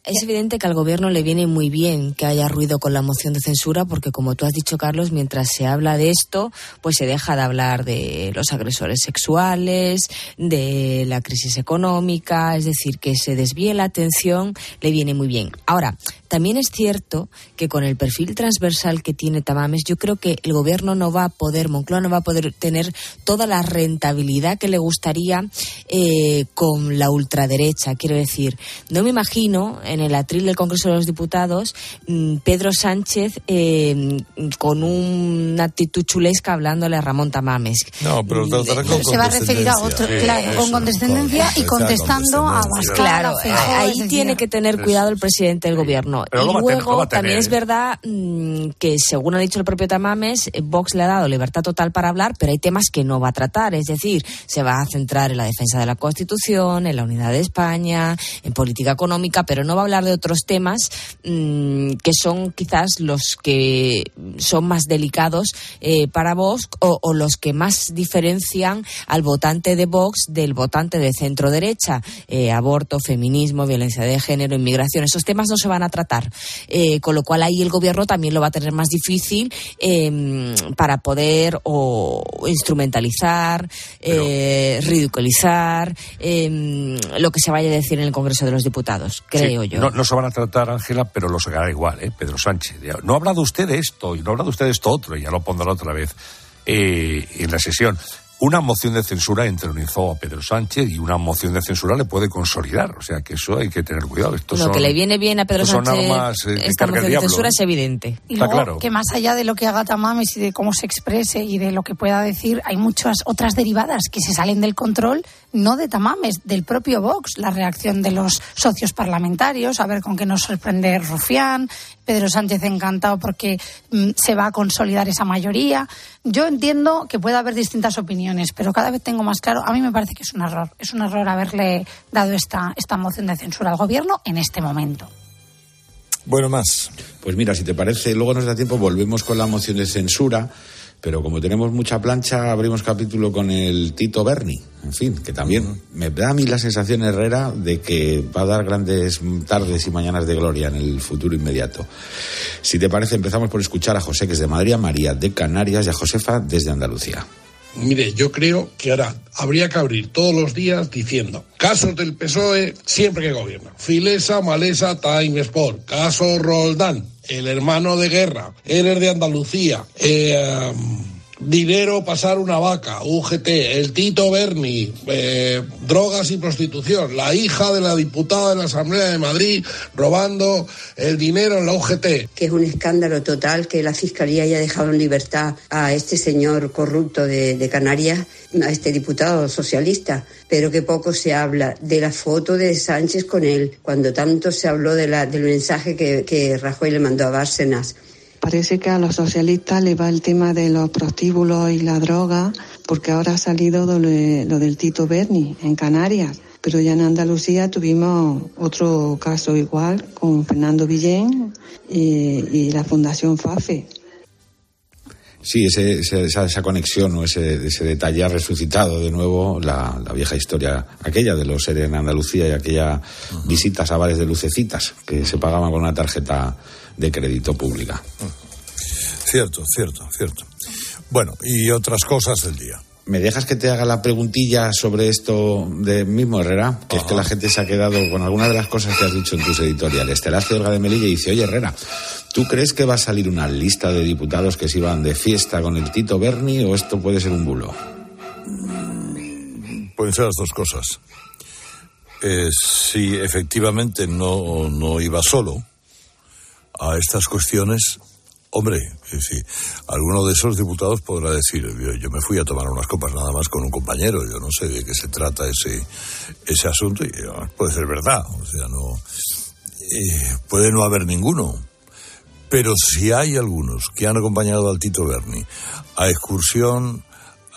Es evidente que al gobierno le viene muy bien que haya ruido con la moción de censura porque, como tú has dicho, Carlos, mientras se habla de esto, pues se deja de hablar de los agresores sexuales, de la crisis económica, es decir, que se desvíe la atención le viene muy bien. Ahora, también es cierto que con el perfil transversal que tiene Tamames, yo creo que el gobierno no va a poder, Moncloa no va a poder tener toda la rentabilidad que le gustaría eh, con la ultraderecha. Quiero decir, no me imagino en el atril del Congreso de los Diputados mm, Pedro Sánchez eh, con una actitud chulesca hablándole a Ramón Tamames. No, pero tratará con Se va a referir a otro, claro, con condescendencia y con- contestando a. Abascal, Claro, Feijóo, ahí tiene que tener cuidado el presidente del gobierno. Pero y tener, luego tener, también es ¿eh? verdad mm, que, según ha dicho el propio Tamames, eh, Vox le ha dado libertad total para hablar, pero hay temas que no va a tratar. Es decir, se va a centrar en la defensa de la Constitución, en la unidad de España, en política económica, pero no va a hablar de otros temas mm, que son quizás los que son más delicados eh, para Vox o, o los que más diferencian al votante de Vox del votante de centro derecha. Eh, aborto, feminismo, violencia de género, inmigración. Esos temas no se van a tratar. Eh, con lo cual ahí el gobierno también lo va a tener más difícil eh, para poder o instrumentalizar, eh, ridiculizar eh, lo que se vaya a decir en el Congreso de los Diputados, creo Sí, yo. No, no se van a tratar, Ángela, pero lo sacará igual, ¿eh? Pedro Sánchez. No ha hablado usted de esto y no ha hablado usted de esto otro, y ya lo pondrá otra vez eh, en la sesión. Una moción de censura entronizó a Pedro Sánchez y una moción de censura le puede consolidar. O sea que eso hay que tener cuidado. Estos lo son- que le viene bien a Pedro son Sánchez armas, eh, esta moción de diablo, censura es evidente. Y Está luego, claro. que más allá de lo que haga Tamames y de cómo se exprese y de lo que pueda decir, hay muchas otras derivadas que se salen del control, no de Tamames, del propio Vox, la reacción de los socios parlamentarios, a ver con qué nos sorprende Rufián, Pedro Sánchez encantado porque mm, se va a consolidar esa mayoría. Yo entiendo que puede haber distintas opiniones, pero cada vez tengo más claro, a mí me parece que es un error, es un error haberle dado esta, esta moción de censura al gobierno en este momento. Bueno, más. Pues mira, si te parece, luego nos da tiempo, volvemos con la moción de censura. Pero como tenemos mucha plancha, abrimos capítulo con el Tito Berni. En fin, que también me da a mí la sensación, Herrera, de que va a dar grandes tardes y mañanas de gloria en el futuro inmediato. Si te parece, empezamos por escuchar a José, que es de Madrid, a María de Canarias y a Josefa desde Andalucía. Mire, yo creo que ahora habría que abrir todos los días diciendo casos del PSOE siempre que gobierna. Filesa, Malesa, Time Sport. Caso Roldán, el hermano de guerra. Eres de Andalucía. Eh, dinero pasar una vaca, UGT, el Tito Berni, eh, drogas y prostitución, la hija de la diputada de la Asamblea de Madrid robando el dinero en la UGT. Que es un escándalo total que la Fiscalía haya dejado en libertad a este señor corrupto de, Canarias, a este diputado socialista, pero que poco se habla de la foto de Sánchez con él, cuando tanto se habló de la, del mensaje que, que Rajoy le mandó a Bárcenas. Parece que a los socialistas le va el tema de los prostíbulos y la droga, porque ahora ha salido lo, de- lo del Tito Berni en Canarias. Pero ya en Andalucía tuvimos otro caso igual con Fernando Villén y, y la Fundación FAFE. Sí, ese, ese- esa, esa conexión o ese, ese detalle ha resucitado de nuevo la, la vieja historia aquella de los seres en Andalucía y aquella visitas a bares de lucecitas que se pagaban con una tarjeta de crédito pública. Cierto, cierto, cierto. Bueno, y otras cosas del día. ¿Me dejas que te haga la preguntilla sobre esto de mismo, Herrera? Que es que la gente se ha quedado con alguna de las cosas que has dicho en tus editoriales. Te la hace Olga de Melilla y dice, oye, Herrera, ¿tú crees que va a salir una lista de diputados que se iban de fiesta con el Tito Berni o esto puede ser un bulo? Pueden ser las dos cosas. Eh, si efectivamente no, no iba solo a estas cuestiones, hombre, decir, alguno de esos diputados podrá decir, yo, me fui a tomar unas copas nada más con un compañero, yo no sé de qué se trata ese, ese asunto, y ah, puede ser verdad, o sea, no, eh, puede no haber ninguno. Pero si hay algunos que han acompañado al Tito Berni a excursión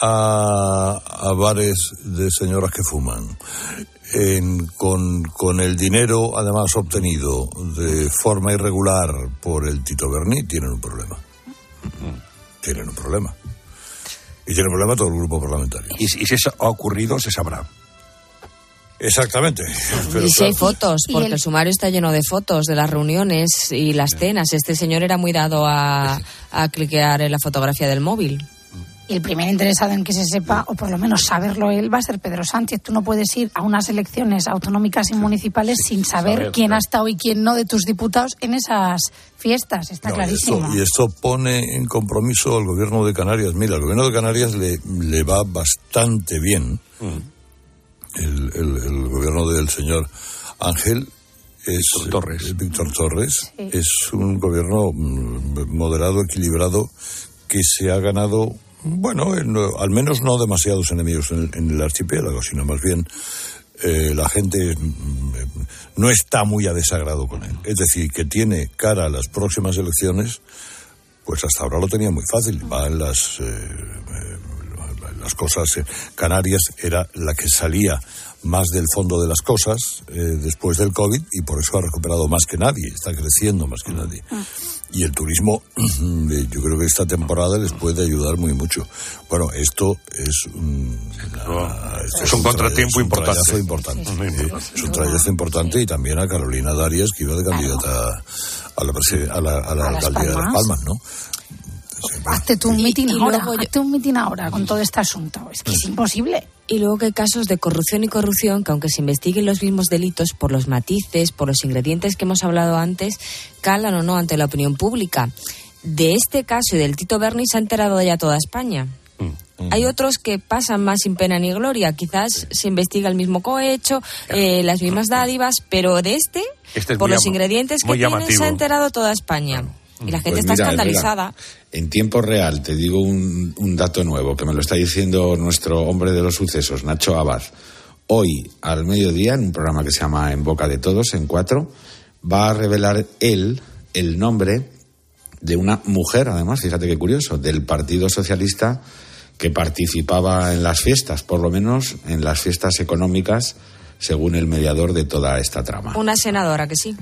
a, a bares de señoras que fuman, en- con, con el dinero además obtenido de forma irregular por el Tito Berni, tienen un problema. Tienen un problema. Y tiene un problema todo el grupo parlamentario. Y, si- y si eso ha ocurrido, se sabrá. Exactamente. Pero y si hay fotos, porque el- el... sumario está lleno de fotos de las reuniones y las cenas. Este señor era muy dado a, a cliquear en la fotografía del móvil. Y el primer interesado en que se sepa, o por lo menos saberlo él, va a ser Pedro Sánchez. Tú no puedes ir a unas elecciones autonómicas y municipales sin saber, Saber, quién claro. ha estado y quién no de tus diputados en esas fiestas. Está No, y, clarísimo. esto, y esto pone en compromiso al gobierno de Canarias. Mira, al gobierno de Canarias le, le va bastante bien. El, el- el gobierno del señor Ángel es Torres. Víctor Torres es un gobierno mm, moderado, equilibrado, que se ha ganado, bueno, en- al menos no demasiados enemigos en el, archipiélago, sino más bien eh, la gente mm, no está muy a desagrado con él. Es decir, que tiene cara a las próximas elecciones, pues hasta ahora lo tenía muy fácil. Va en las, eh, eh, las cosas. eh, Canarias era la que salía más del fondo de las cosas después del COVID y por eso ha recuperado más que nadie, está creciendo más que nadie. Y el turismo, eh, yo creo que esta temporada les puede ayudar muy mucho. Bueno, esto es un, una- esto Es un contratiempo es un importante. trayazo importante. Eh, Es un trayazo importante y también a Carolina Darias, que iba de candidata a la, a la, a la A alcaldía de Las. Palmas, ¿no? Hazte tú un mitin y ahora, luego yo- hazte un mitin ahora con todo este asunto. Es que es imposible. Y luego que hay casos de corrupción y corrupción que aunque se investiguen los mismos delitos por los matices, por los ingredientes que hemos hablado antes, calan o no ante la opinión pública. De este caso y del Tito Berni se ha enterado ya toda España. Hay otros que pasan más sin pena ni gloria. Quizás se investiga el mismo cohecho, eh, las mismas dádivas, pero de este, Este es por los llama- ingredientes que tiene, se ha enterado toda España. Y la gente Pues está mira, escandalizada. En tiempo real, te digo un, un dato nuevo que me lo está diciendo nuestro hombre de los sucesos, Nacho Abad. Hoy, al mediodía, en un programa que se llama En Boca de Todos, en cuatro, va a revelar él el nombre de una mujer, además, fíjate qué curioso, del Partido Socialista que participaba en las fiestas, por lo menos en las fiestas económicas, según el mediador de toda esta trama. Una senadora que sí.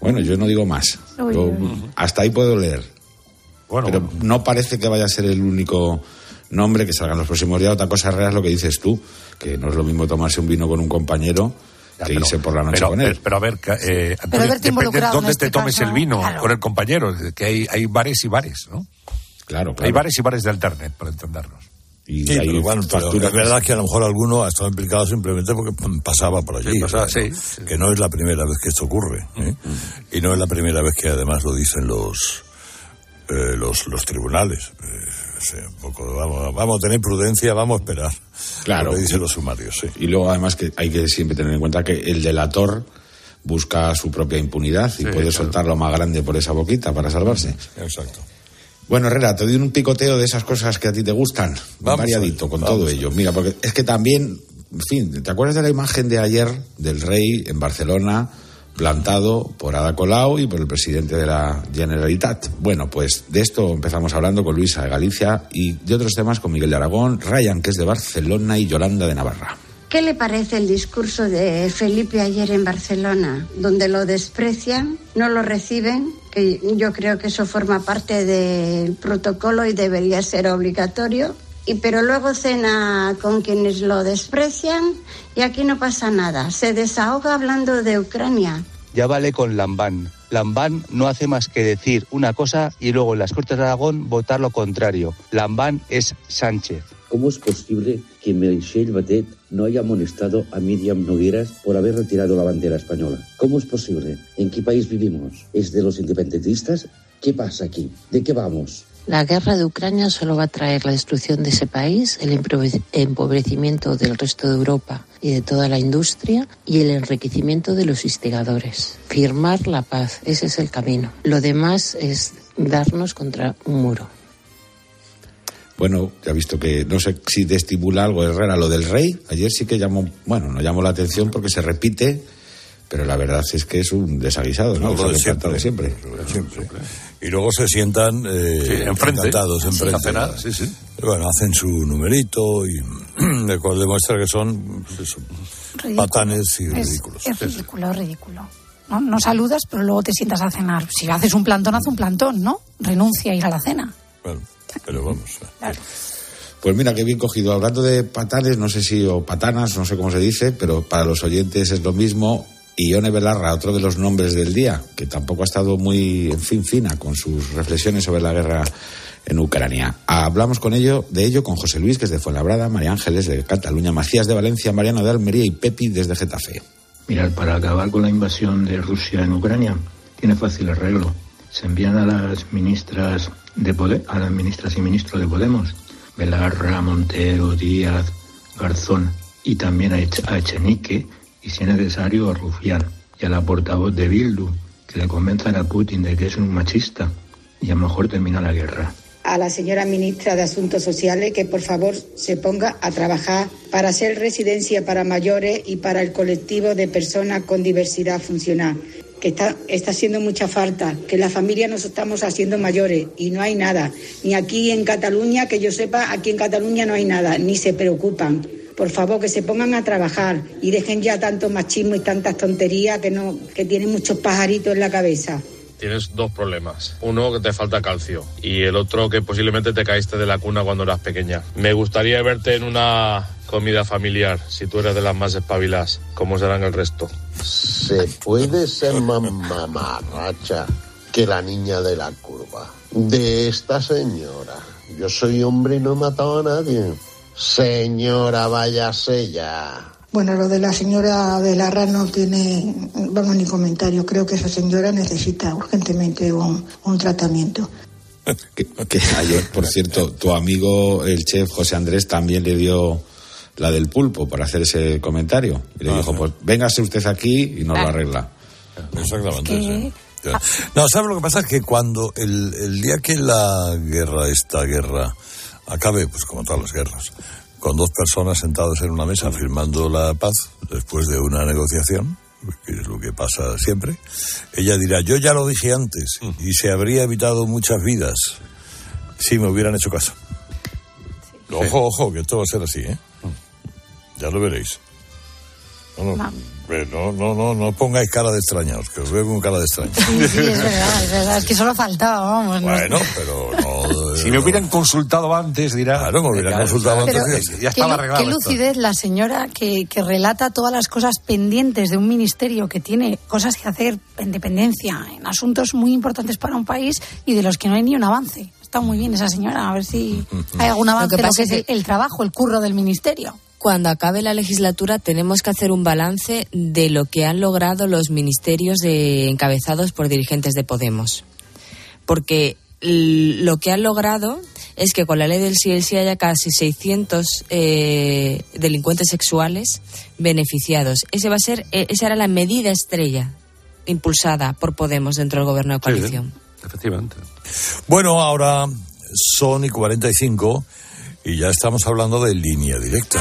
Bueno, yo no digo más. Uy, Yo uy. hasta ahí puedo leer. pero no parece que vaya a ser el único nombre que salga en los próximos días. Otra cosa real es lo que dices tú, que no es lo mismo tomarse un vino con un compañero que irse por la noche pero, con él. Pero a ver, eh, depende dónde en este te tomes caso, el vino claro. con el compañero, que hay, hay bares y bares, ¿no? Claro, Hay bares y bares de Internet, para entendernos. Y Sí, pero bueno, pero facturas- es verdad que a lo mejor alguno ha estado implicado simplemente porque mm, pasaba por allí. Que no es la primera vez que esto ocurre. ¿eh? Y no es la primera vez que además lo dicen los eh, los, los tribunales. Eh, un poco, vamos, vamos a tener prudencia, vamos a esperar. Claro. Lo que dicen los sumarios, sí. Y luego, además, que hay que siempre tener en cuenta que el delator busca su propia impunidad y puede claro. soltar lo más grande por esa boquita para salvarse. Exacto. Bueno, Herrera, te doy un picoteo de esas cosas que a ti te gustan. Vamos variadito con todo ello. Mira, porque es que también, en fin, ¿te acuerdas de la imagen de ayer del rey en Barcelona, plantado por Ada Colau y por el presidente de la Generalitat? Bueno, pues de esto empezamos hablando con Luisa de Galicia y de otros temas con Miguel de Aragón, Ryan, que es de Barcelona, y Yolanda de Navarra. ¿Qué le parece el discurso de Felipe ayer en Barcelona, donde lo desprecian, no lo reciben? Que yo creo que eso forma parte del protocolo y debería ser obligatorio. Y pero luego cena con quienes lo desprecian y aquí no pasa nada. Se desahoga hablando de Ucrania. Ya vale con Lambán. Lambán no hace más que decir una cosa y luego en las Cortes de Aragón votar lo contrario. Lambán es Sánchez. ¿Cómo es posible que Meritxell Batet no haya amonestado a Miriam Nogueras por haber retirado la bandera española? ¿Cómo es posible? ¿En qué país vivimos? ¿Es de los independentistas? ¿Qué pasa aquí? ¿De qué vamos? La guerra de Ucrania solo va a traer la destrucción de ese país, el empobre- empobrecimiento del resto de Europa y de toda la industria y el enriquecimiento de los instigadores. Firmar la paz, ese es el camino. Lo demás es darnos contra un muro. Bueno, ya visto que no sé si te estimula algo Herrera lo del rey. Ayer sí que llamó, bueno, no llamó la atención porque se repite, pero la verdad es que es un desaguisado, ¿no? Lo de de siempre. siempre. Y luego se sientan eh, Sí, enfrente. encantados enfrente. a cenar, sí, sí. Bueno, hacen su numerito y demuestra que son pues, eso, patanes y Es, ridículos. es ridículo, ridículo. ¿No? no saludas, pero luego te sientas a cenar. Si haces un plantón, haz un plantón, ¿no? Renuncia a ir a la cena. Bueno, pero vamos. Pues mira, qué bien cogido. Hablando de patanes, no sé si, o patanas, no sé cómo se dice, pero para los oyentes es lo mismo. Y Ione Belarra, otro de los nombres del día, que tampoco ha estado muy, en fin, fina con sus reflexiones sobre la guerra en Ucrania. Hablamos con ello, de ello con José Luis, que es de Fuenlabrada, María Ángeles de Cataluña, Macías de Valencia, Mariano de Almería y Pepi desde Getafe. Mirad, para acabar con la invasión de Rusia en Ucrania, tiene fácil arreglo. Se envían a las ministras de Pode- a las ministras y ministros de Podemos, Belarra, Montero, Díaz, Garzón, y también a, Ech- Echenique, y si es necesario a Rufián, y a la portavoz de Bildu, que le convenzan a Putin de que es un machista, y a lo mejor termina la guerra. a la señora ministra de Asuntos Sociales que por favor se ponga a trabajar para ser residencia para mayores y para el colectivo de personas con diversidad funcional, que está, está haciendo mucha falta, que la familia nos estamos haciendo mayores y no hay nada. Ni aquí en Cataluña, que yo sepa, aquí en Cataluña no hay nada, ni se preocupan. Por favor, que se pongan a trabajar y dejen ya tanto machismo y tantas tonterías que, no, que tienen muchos pajaritos en la cabeza. Tienes dos problemas. Uno, que te falta calcio. Y el otro, que posiblemente te caíste de la cuna cuando eras pequeña. Me gustaría verte en una comida familiar, si tú eres de las más espabiladas. ¿Cómo serán el resto? Se puede ser más mamarracha que la niña de la curva. De esta señora. Yo soy hombre y no he matado a nadie. Señora, váyase ya. Bueno, lo de la señora de Larra no tiene, vamos, ni comentario. Creo que esa señora necesita urgentemente un, un tratamiento. Que, que ayer, por cierto, tu amigo, el chef José Andrés, también le dio la del pulpo para hacer ese comentario. Y le dijo, pues véngase usted aquí y nos lo arregla. Exactamente. sí. No, ¿sabes lo que pasa? Es que cuando el, el día que la guerra, esta guerra, acabe, pues como todas las guerras, con dos personas sentadas en una mesa firmando la paz después de una negociación, que es lo que pasa siempre, ella dirá, yo ya lo dije antes y se habría evitado muchas vidas si me hubieran hecho caso. Ojo, ojo, que esto va a ser así, ¿eh? Ya lo veréis. Eh, no, no, no, no pongáis cara de extrañados, que os veo con cara de extrañados. Sí, sí, es verdad, es verdad, es que solo faltaba, vamos. ¿no? Bueno, pero no. Si me hubieran consultado antes, dirá. Claro, me hubieran consultado antes. Ya Qué, estaba lu- arreglado. qué esto. lucidez la señora que, que relata todas las cosas pendientes de un ministerio que tiene cosas que hacer en dependencia, en asuntos muy importantes para un país y de los que no hay ni un avance. Está muy bien esa señora, a ver si hay algún avance que en lo pasa que es es el, el trabajo, el curro del ministerio. Cuando acabe la legislatura tenemos que hacer un balance de lo que han logrado los ministerios de- encabezados por dirigentes de Podemos. Porque lo que han logrado es que con la ley del sí el sí haya casi 600 eh, delincuentes sexuales beneficiados. Ese va a ser, eh, esa era la medida estrella impulsada por Podemos dentro del gobierno de Sí, sí. coalición. Efectivamente. Bueno, ahora son y 45 y ya estamos hablando de línea directa.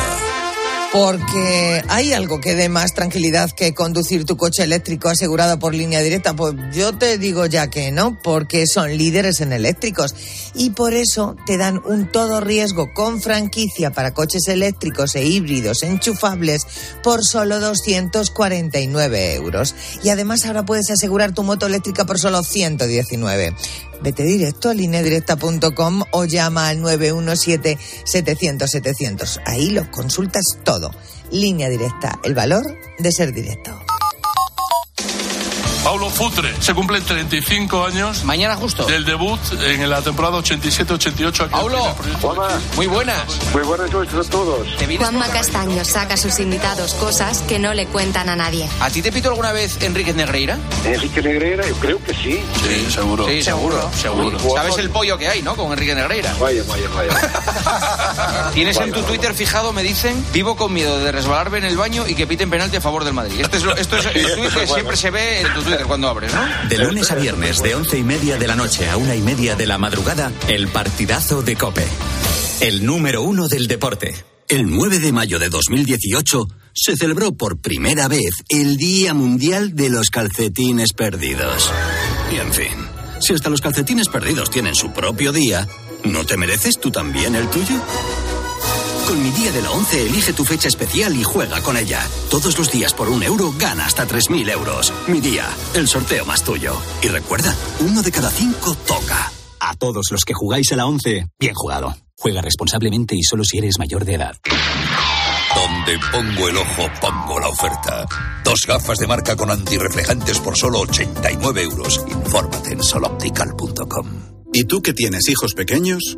Porque hay algo que dé más tranquilidad que conducir tu coche eléctrico asegurado por línea directa. Pues yo te digo ya que no, porque son líderes en eléctricos. Y por eso te dan un todo riesgo con franquicia para coches eléctricos e híbridos enchufables por solo 249 euros. Y además ahora puedes asegurar tu moto eléctrica por solo 119. Vete directo a lineadirecta.com o llama al 917-700-700. Ahí lo consultas todo. Línea directa, el valor de ser directo. Paulo Futre, se cumplen 35 años. Mañana justo. Del debut en la temporada 87-88 aquí. Paulo, muy buenas. Muy buenas noches a todos. Juanma Castaño saca a sus invitados cosas que no le cuentan a nadie. ¿A ti te pito alguna vez Enrique Negreira? Enrique Negreira, yo creo que sí. Sí, seguro. Sí, seguro, seguro. Seguro. ¿Sabes el pollo que hay, no? Con Enrique Negreira. Vaya, vaya, vaya. Tienes en Vaya, tu Twitter fijado, me dicen, vivo con miedo de resbalarme en el baño y que piten penalti a favor del Madrid. Este es, lo- esto es el tuit que siempre se ve en tu Twitter cuando abres, ¿no? De lunes a viernes, de once y media de la noche a una y media de la madrugada, el partidazo de Cope. El número uno del deporte. El 9 de mayo de 2018 se celebró por primera vez el Día Mundial de los Calcetines Perdidos. Y en fin, si hasta los calcetines perdidos tienen su propio día, ¿no te mereces tú también el tuyo? Con mi día de la 11 elige tu fecha especial y juega con ella. Todos los días por un euro gana hasta 3.000 euros. Mi día, el sorteo más tuyo. Y recuerda, uno de cada cinco toca. A todos los que jugáis a la 11, bien jugado. Juega responsablemente y solo si eres mayor de edad. Donde pongo el ojo, pongo la oferta. Dos gafas de marca con antirreflejantes por solo 89 euros. Infórmate en soloptical.com. ¿Y tú que tienes hijos pequeños?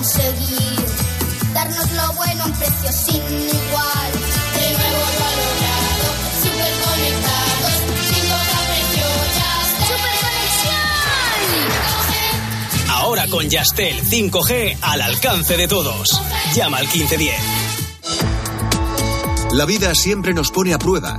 conseguir darnos lo bueno a un precio sin igual. De nuevo lo ha logrado, super conectados, sin cobrar precio ya está. ¡Super Ahora con Yastel 5G al alcance de todos. Llama al 1510. La vida siempre nos pone a prueba.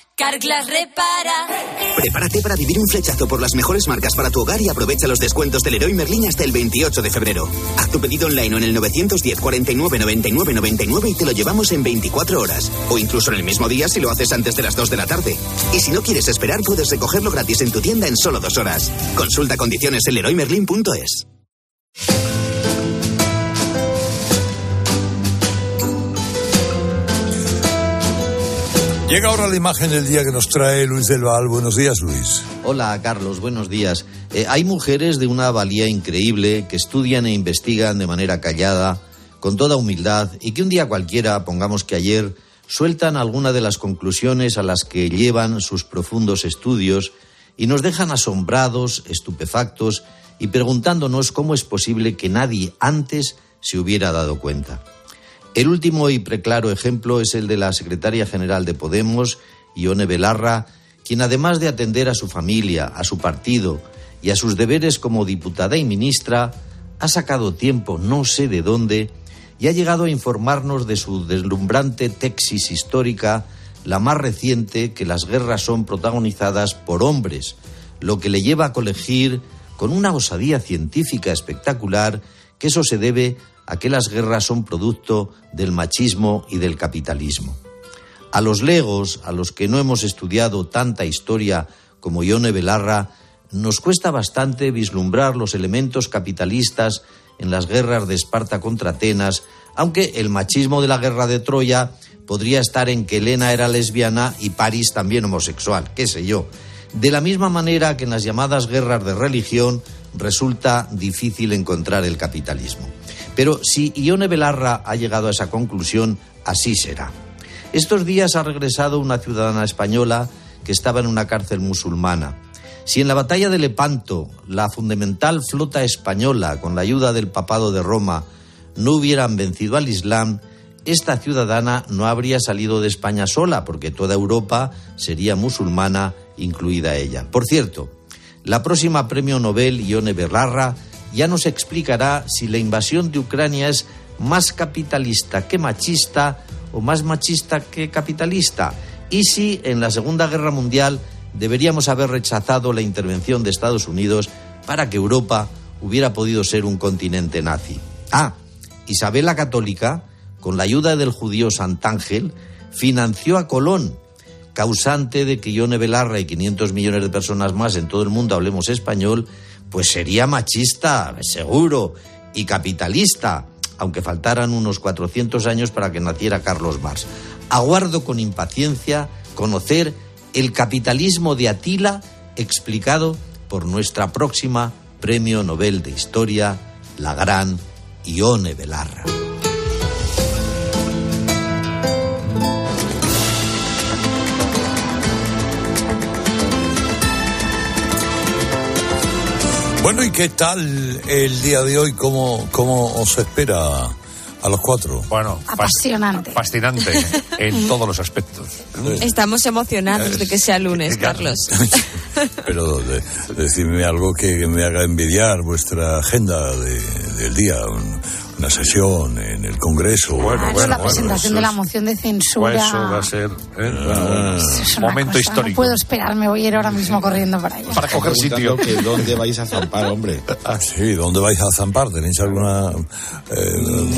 Carglass repara. Prepárate para vivir un flechazo por las mejores marcas para tu hogar y aprovecha los descuentos del Leroy Merlin hasta el 28 de febrero. Haz tu pedido online o en el 910 49 99 99 y te lo llevamos en 24 horas. O incluso en el mismo día si lo haces antes de las 2 de la tarde. Y si no quieres esperar, puedes recogerlo gratis en tu tienda en solo dos horas. Consulta condiciones en leroymerlin.es. Llega ahora la imagen del día que nos trae Luis del Val. Buenos días, Luis. Hola, Carlos, buenos días. Eh, hay mujeres de una valía increíble que estudian e investigan de manera callada, con toda humildad, y que un día cualquiera, pongamos que ayer, sueltan algunas de las conclusiones a las que llevan sus profundos estudios y nos dejan asombrados, estupefactos y preguntándonos cómo es posible que nadie antes se hubiera dado cuenta. El último y preclaro ejemplo es el de la secretaria general de Podemos, Ione Belarra, quien además de atender a su familia, a su partido y a sus deberes como diputada y ministra, ha sacado tiempo no sé de dónde y ha llegado a informarnos de su deslumbrante texis histórica, la más reciente, que las guerras son protagonizadas por hombres, lo que le lleva a colegir con una osadía científica espectacular que eso se debe a que las guerras son producto del machismo y del capitalismo. A los legos, a los que no hemos estudiado tanta historia como Ione Belarra, nos cuesta bastante vislumbrar los elementos capitalistas en las guerras de Esparta contra Atenas, aunque el machismo de la guerra de Troya podría estar en que Helena era lesbiana y París también homosexual, qué sé yo. De la misma manera que en las llamadas guerras de religión resulta difícil encontrar el capitalismo. Pero si Ione Belarra ha llegado a esa conclusión, así será. Estos días ha regresado una ciudadana española que estaba en una cárcel musulmana. Si en la batalla de Lepanto la fundamental flota española, con la ayuda del papado de Roma, no hubieran vencido al Islam, esta ciudadana no habría salido de España sola, porque toda Europa sería musulmana, incluida ella. Por cierto, la próxima premio Nobel, Ione Belarra, ya nos explicará si la invasión de Ucrania es más capitalista que machista o más machista que capitalista, y si en la Segunda Guerra Mundial deberíamos haber rechazado la intervención de Estados Unidos para que Europa hubiera podido ser un continente nazi. Ah, Isabel la Católica, con la ayuda del judío Santángel, financió a Colón, causante de que Ione Belarra y 500 millones de personas más en todo el mundo hablemos español, pues sería machista, seguro, y capitalista, aunque faltaran unos 400 años para que naciera Carlos Marx. Aguardo con impaciencia conocer el capitalismo de Atila explicado por nuestra próxima Premio Nobel de Historia, la gran Ione Belarra. Bueno, ¿y qué tal el día de hoy? ¿Cómo, cómo os espera a los cuatro? Bueno, Apasionante. fascinante en todos los aspectos. Estamos emocionados de que sea lunes, Carlos. Pero de- decidme algo que me haga envidiar vuestra agenda de- del día, un- una sesión en el Congreso. Bueno, Ah, es la presentación de la moción de censura. Pues eso va a ser ¿eh? Ah. Es momento cosa, No histórico. puedo esperar, me voy a ir ahora mismo corriendo para allá. Para coger sitio. Que ¿Dónde vais a zampar, hombre? Ah, sí, ¿dónde vais a zampar? ¿Tenéis alguna... eh,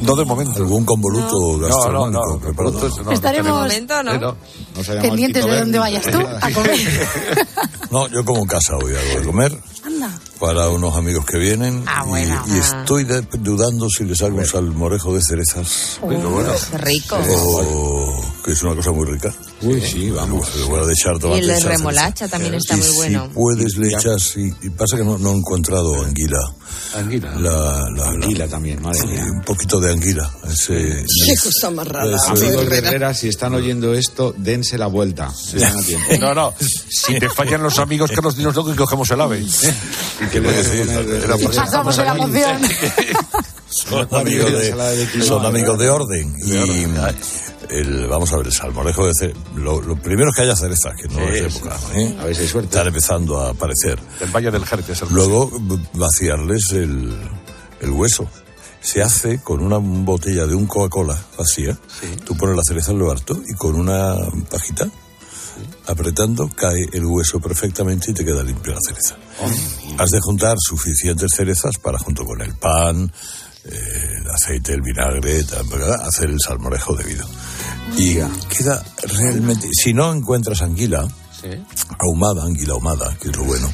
no de momento. ¿Algún convoluto gastronómico no, preparado? no, Estaremos- momento, ¿no? Eh, no. No Pendientes de dónde vayas tú a comer. No, yo como en casa hoy algo de comer. Para unos amigos que vienen Ah, y- bueno. y, estoy de- dudando si les hago un salmorejo de cerezas Pero bueno. Qué rico. o que es una cosa muy rica. Uy, sí, vamos. Le voy a echar Y tomate, el de remolacha también está Y muy si bueno. puedes le echas y, y pasa que no, no he encontrado anguila. Anguila. La, la- Anguila también, madre sí, mía. un poquito de anguila. Ese, Qué cosa más rara. Amigos de Herrera, si están oyendo esto, dense la vuelta. Están a tiempo. No, no. Si te fallan los amigos, Carlos, dinos lo que cogemos el ave. ¿eh? Y que puedes poner de- Era de- por- Pasamos de la moción. Son amigos de, son amigos de orden. Y el, vamos a ver, el salmorejo de ce- lo, lo primero es que haya cerezas, que no Sí, es sí, época. ¿eh? A ver si hay suerte. Están empezando a aparecer. Del Valle del Jerte. es el- Luego vaciarles el, el hueso. Se hace con una botella de un Coca-Cola vacía. Tú pones la cereza en lo harto y con una pajita, apretando, cae el hueso perfectamente y te queda limpia la cereza. Has de juntar suficientes cerezas para, junto con el pan, el aceite, el vinagre, hacer el salmorejo debido. Y queda realmente. Si no encuentras anguila, ahumada, anguila ahumada, que es lo bueno.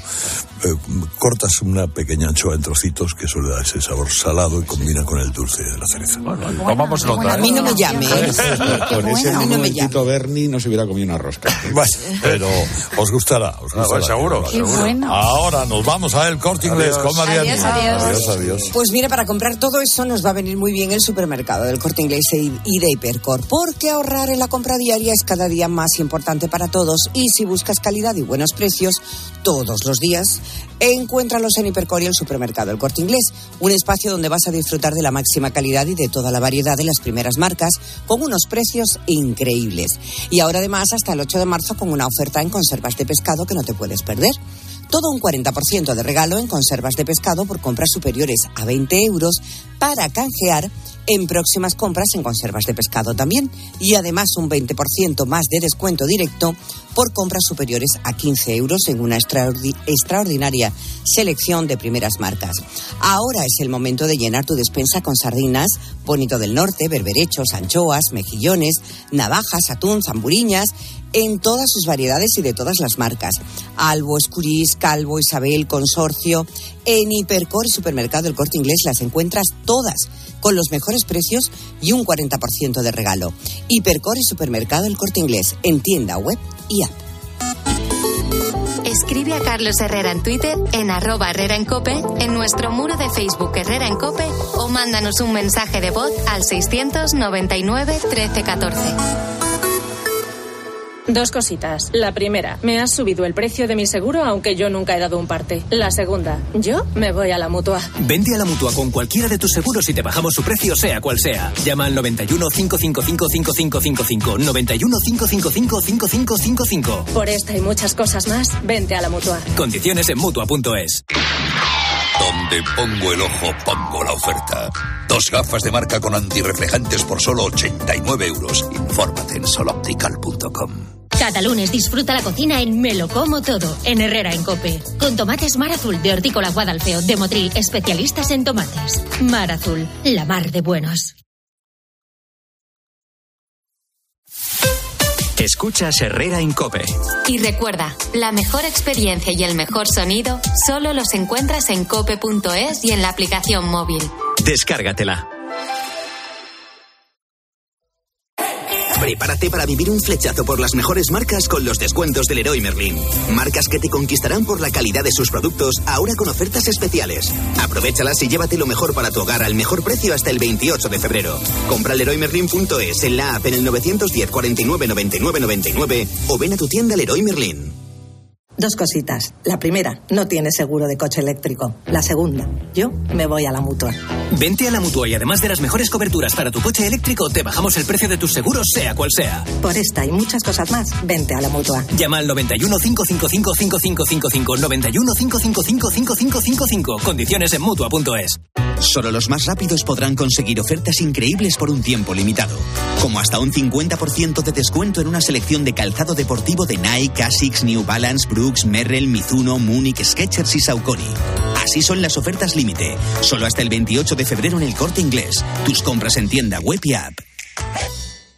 Eh, cortas una pequeña anchoa en trocitos que eso le da ese sabor salado y combina con el dulce de la cereza. Bueno, tomamos nota. A mí no me llame. ¿eh? Con ese A mí no momentito Bernie no se hubiera comido una rosca. Bueno, pero os gustará. Os Ah, gustará. seguro, Qué bueno. Ahora nos vamos a el corte inglés Adiós. Adiós, adiós. adiós, adiós. Pues mire, para comprar todo eso nos va a venir muy bien el supermercado del Corte Inglés y y de Hipercor, porque ahorrar en la compra diaria es cada día más importante para todos y si buscas calidad y buenos precios todos los días, encuéntralos en Hipercor y el supermercado El Corte Inglés, un espacio donde vas a disfrutar de la máxima calidad y de toda la variedad de las primeras marcas con unos precios increíbles. Y ahora además hasta el 8 de marzo con una oferta en conservas de pescado que no te puedes perder. Todo un 40% de regalo en conservas de pescado por compras superiores a 20 euros para canjear en próximas compras en conservas de pescado también. Y además un 20% más de descuento directo por compras superiores a 15 euros en una extraordi- extraordinaria selección de primeras marcas. Ahora es el momento de llenar tu despensa con sardinas, bonito del norte, berberechos, anchoas, mejillones, navajas, atún, zamburiñas, en todas sus variedades y de todas las marcas. Albo, Escurís, Calvo, Isabel, Consorcio. En Hipercor y Supermercado El Corte Inglés las encuentras todas con los mejores precios y un 40% de regalo. Hipercor y Supermercado El Corte Inglés en tienda web y app. Escribe a Carlos Herrera en Twitter, en arroba Herrera en Cope, en nuestro muro de Facebook Herrera en Cope o mándanos un mensaje de voz al 699 1314. Dos cositas. La primera, me has subido el precio de mi seguro aunque yo nunca he dado un parte. La segunda, yo me voy a la mutua. Vente a la mutua con cualquiera de tus seguros y te bajamos su precio, sea cual sea. Llama al 91 555 5555. 91 555 5555. Por esta y muchas cosas más, vente a la mutua. Condiciones en mutua.es. Donde pongo el ojo, pongo la oferta. Dos gafas de marca con antirreflejantes por solo 89 euros. Infórmate en soloptical.com. Cada lunes disfruta la cocina en Me lo como todo, en Herrera en Cope. Con tomates Mar Azul de Hortícola Guadalfeo, de Motril, especialistas en tomates. Mar Azul, la mar de buenos. Escuchas Herrera en Cope. Y recuerda, la mejor experiencia y el mejor sonido solo los encuentras en cope.es y en la aplicación móvil. Descárgatela. Prepárate para vivir un flechazo por las mejores marcas con los descuentos del Leroy Merlin. Marcas que te conquistarán por la calidad de sus productos, ahora con ofertas especiales. Aprovechalas y llévate lo mejor para tu hogar al mejor precio hasta el 28 de febrero. Compra leroymerlin.es en la app en el 910 49 99 99 o ven a tu tienda Leroy Merlin. Dos cositas. La primera, no tienes seguro de coche eléctrico. La segunda, yo me voy a la mutua. Vente a la mutua y además de las mejores coberturas para tu coche eléctrico, te bajamos el precio de tus seguros, sea cual sea. Por esta y muchas cosas más, vente a la mutua. Llama al 91 555 5555. 91 555 5555. Condiciones en mutua.es. Solo los más rápidos podrán conseguir ofertas increíbles por un tiempo limitado, como hasta un 50% de descuento en una selección de calzado deportivo de Nike, Asics, New Balance, Merrell, Mizuno, Múnich, Skechers y Saucony. Así son las ofertas límite, solo hasta el 28 de febrero en el Corte Inglés. Tus compras en tienda web y app.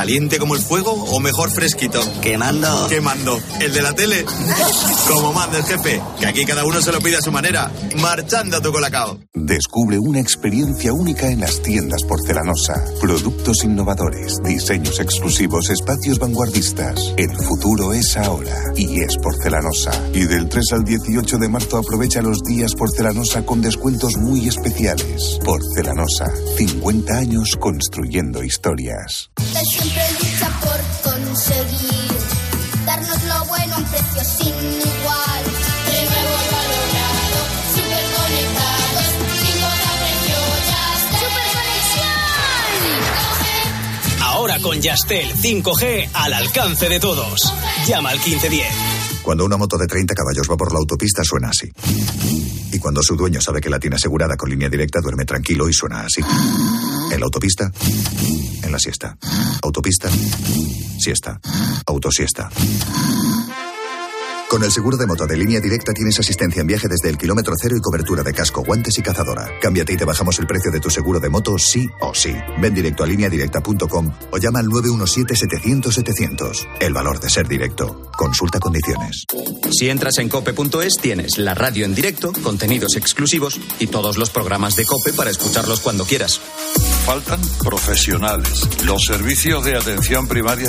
¿Caliente como el fuego o mejor fresquito? Quemando. Quemando. ¿El de la tele? Como manda el jefe, que aquí cada uno se lo pide a su manera. Marchando a tu colacao. Descubre una experiencia única en las tiendas porcelanosa. Productos innovadores, diseños exclusivos, espacios vanguardistas. El futuro es ahora y es porcelanosa. Y del 3 al 18 de marzo aprovecha los días porcelanosa con descuentos muy especiales. Porcelanosa, 50 años construyendo historias. Siempre lucha por conseguir darnos lo bueno a un precio sin igual. De nuevo lo ha logrado, super conectados, sin precio ya está. Ahora con Yastel 5G al alcance de todos. Llama al 1510. Cuando una moto de 30 caballos va por la autopista suena así. Cuando su dueño sabe que la tiene asegurada con línea directa duerme tranquilo y suena así. En la autopista, en la siesta. Autopista, siesta. Autosiesta. Con el seguro de moto de línea directa tienes asistencia en viaje desde el kilómetro cero y cobertura de casco, guantes y cazadora. Cámbiate y te bajamos el precio de tu seguro de moto sí o sí. Ven directo a lineadirecta.com o llama al 917-700-700. El valor de ser directo. Consulta condiciones. Si entras en cope.es tienes la radio en directo, contenidos exclusivos y todos los programas de cope para escucharlos cuando quieras. Faltan profesionales. Los servicios de atención primaria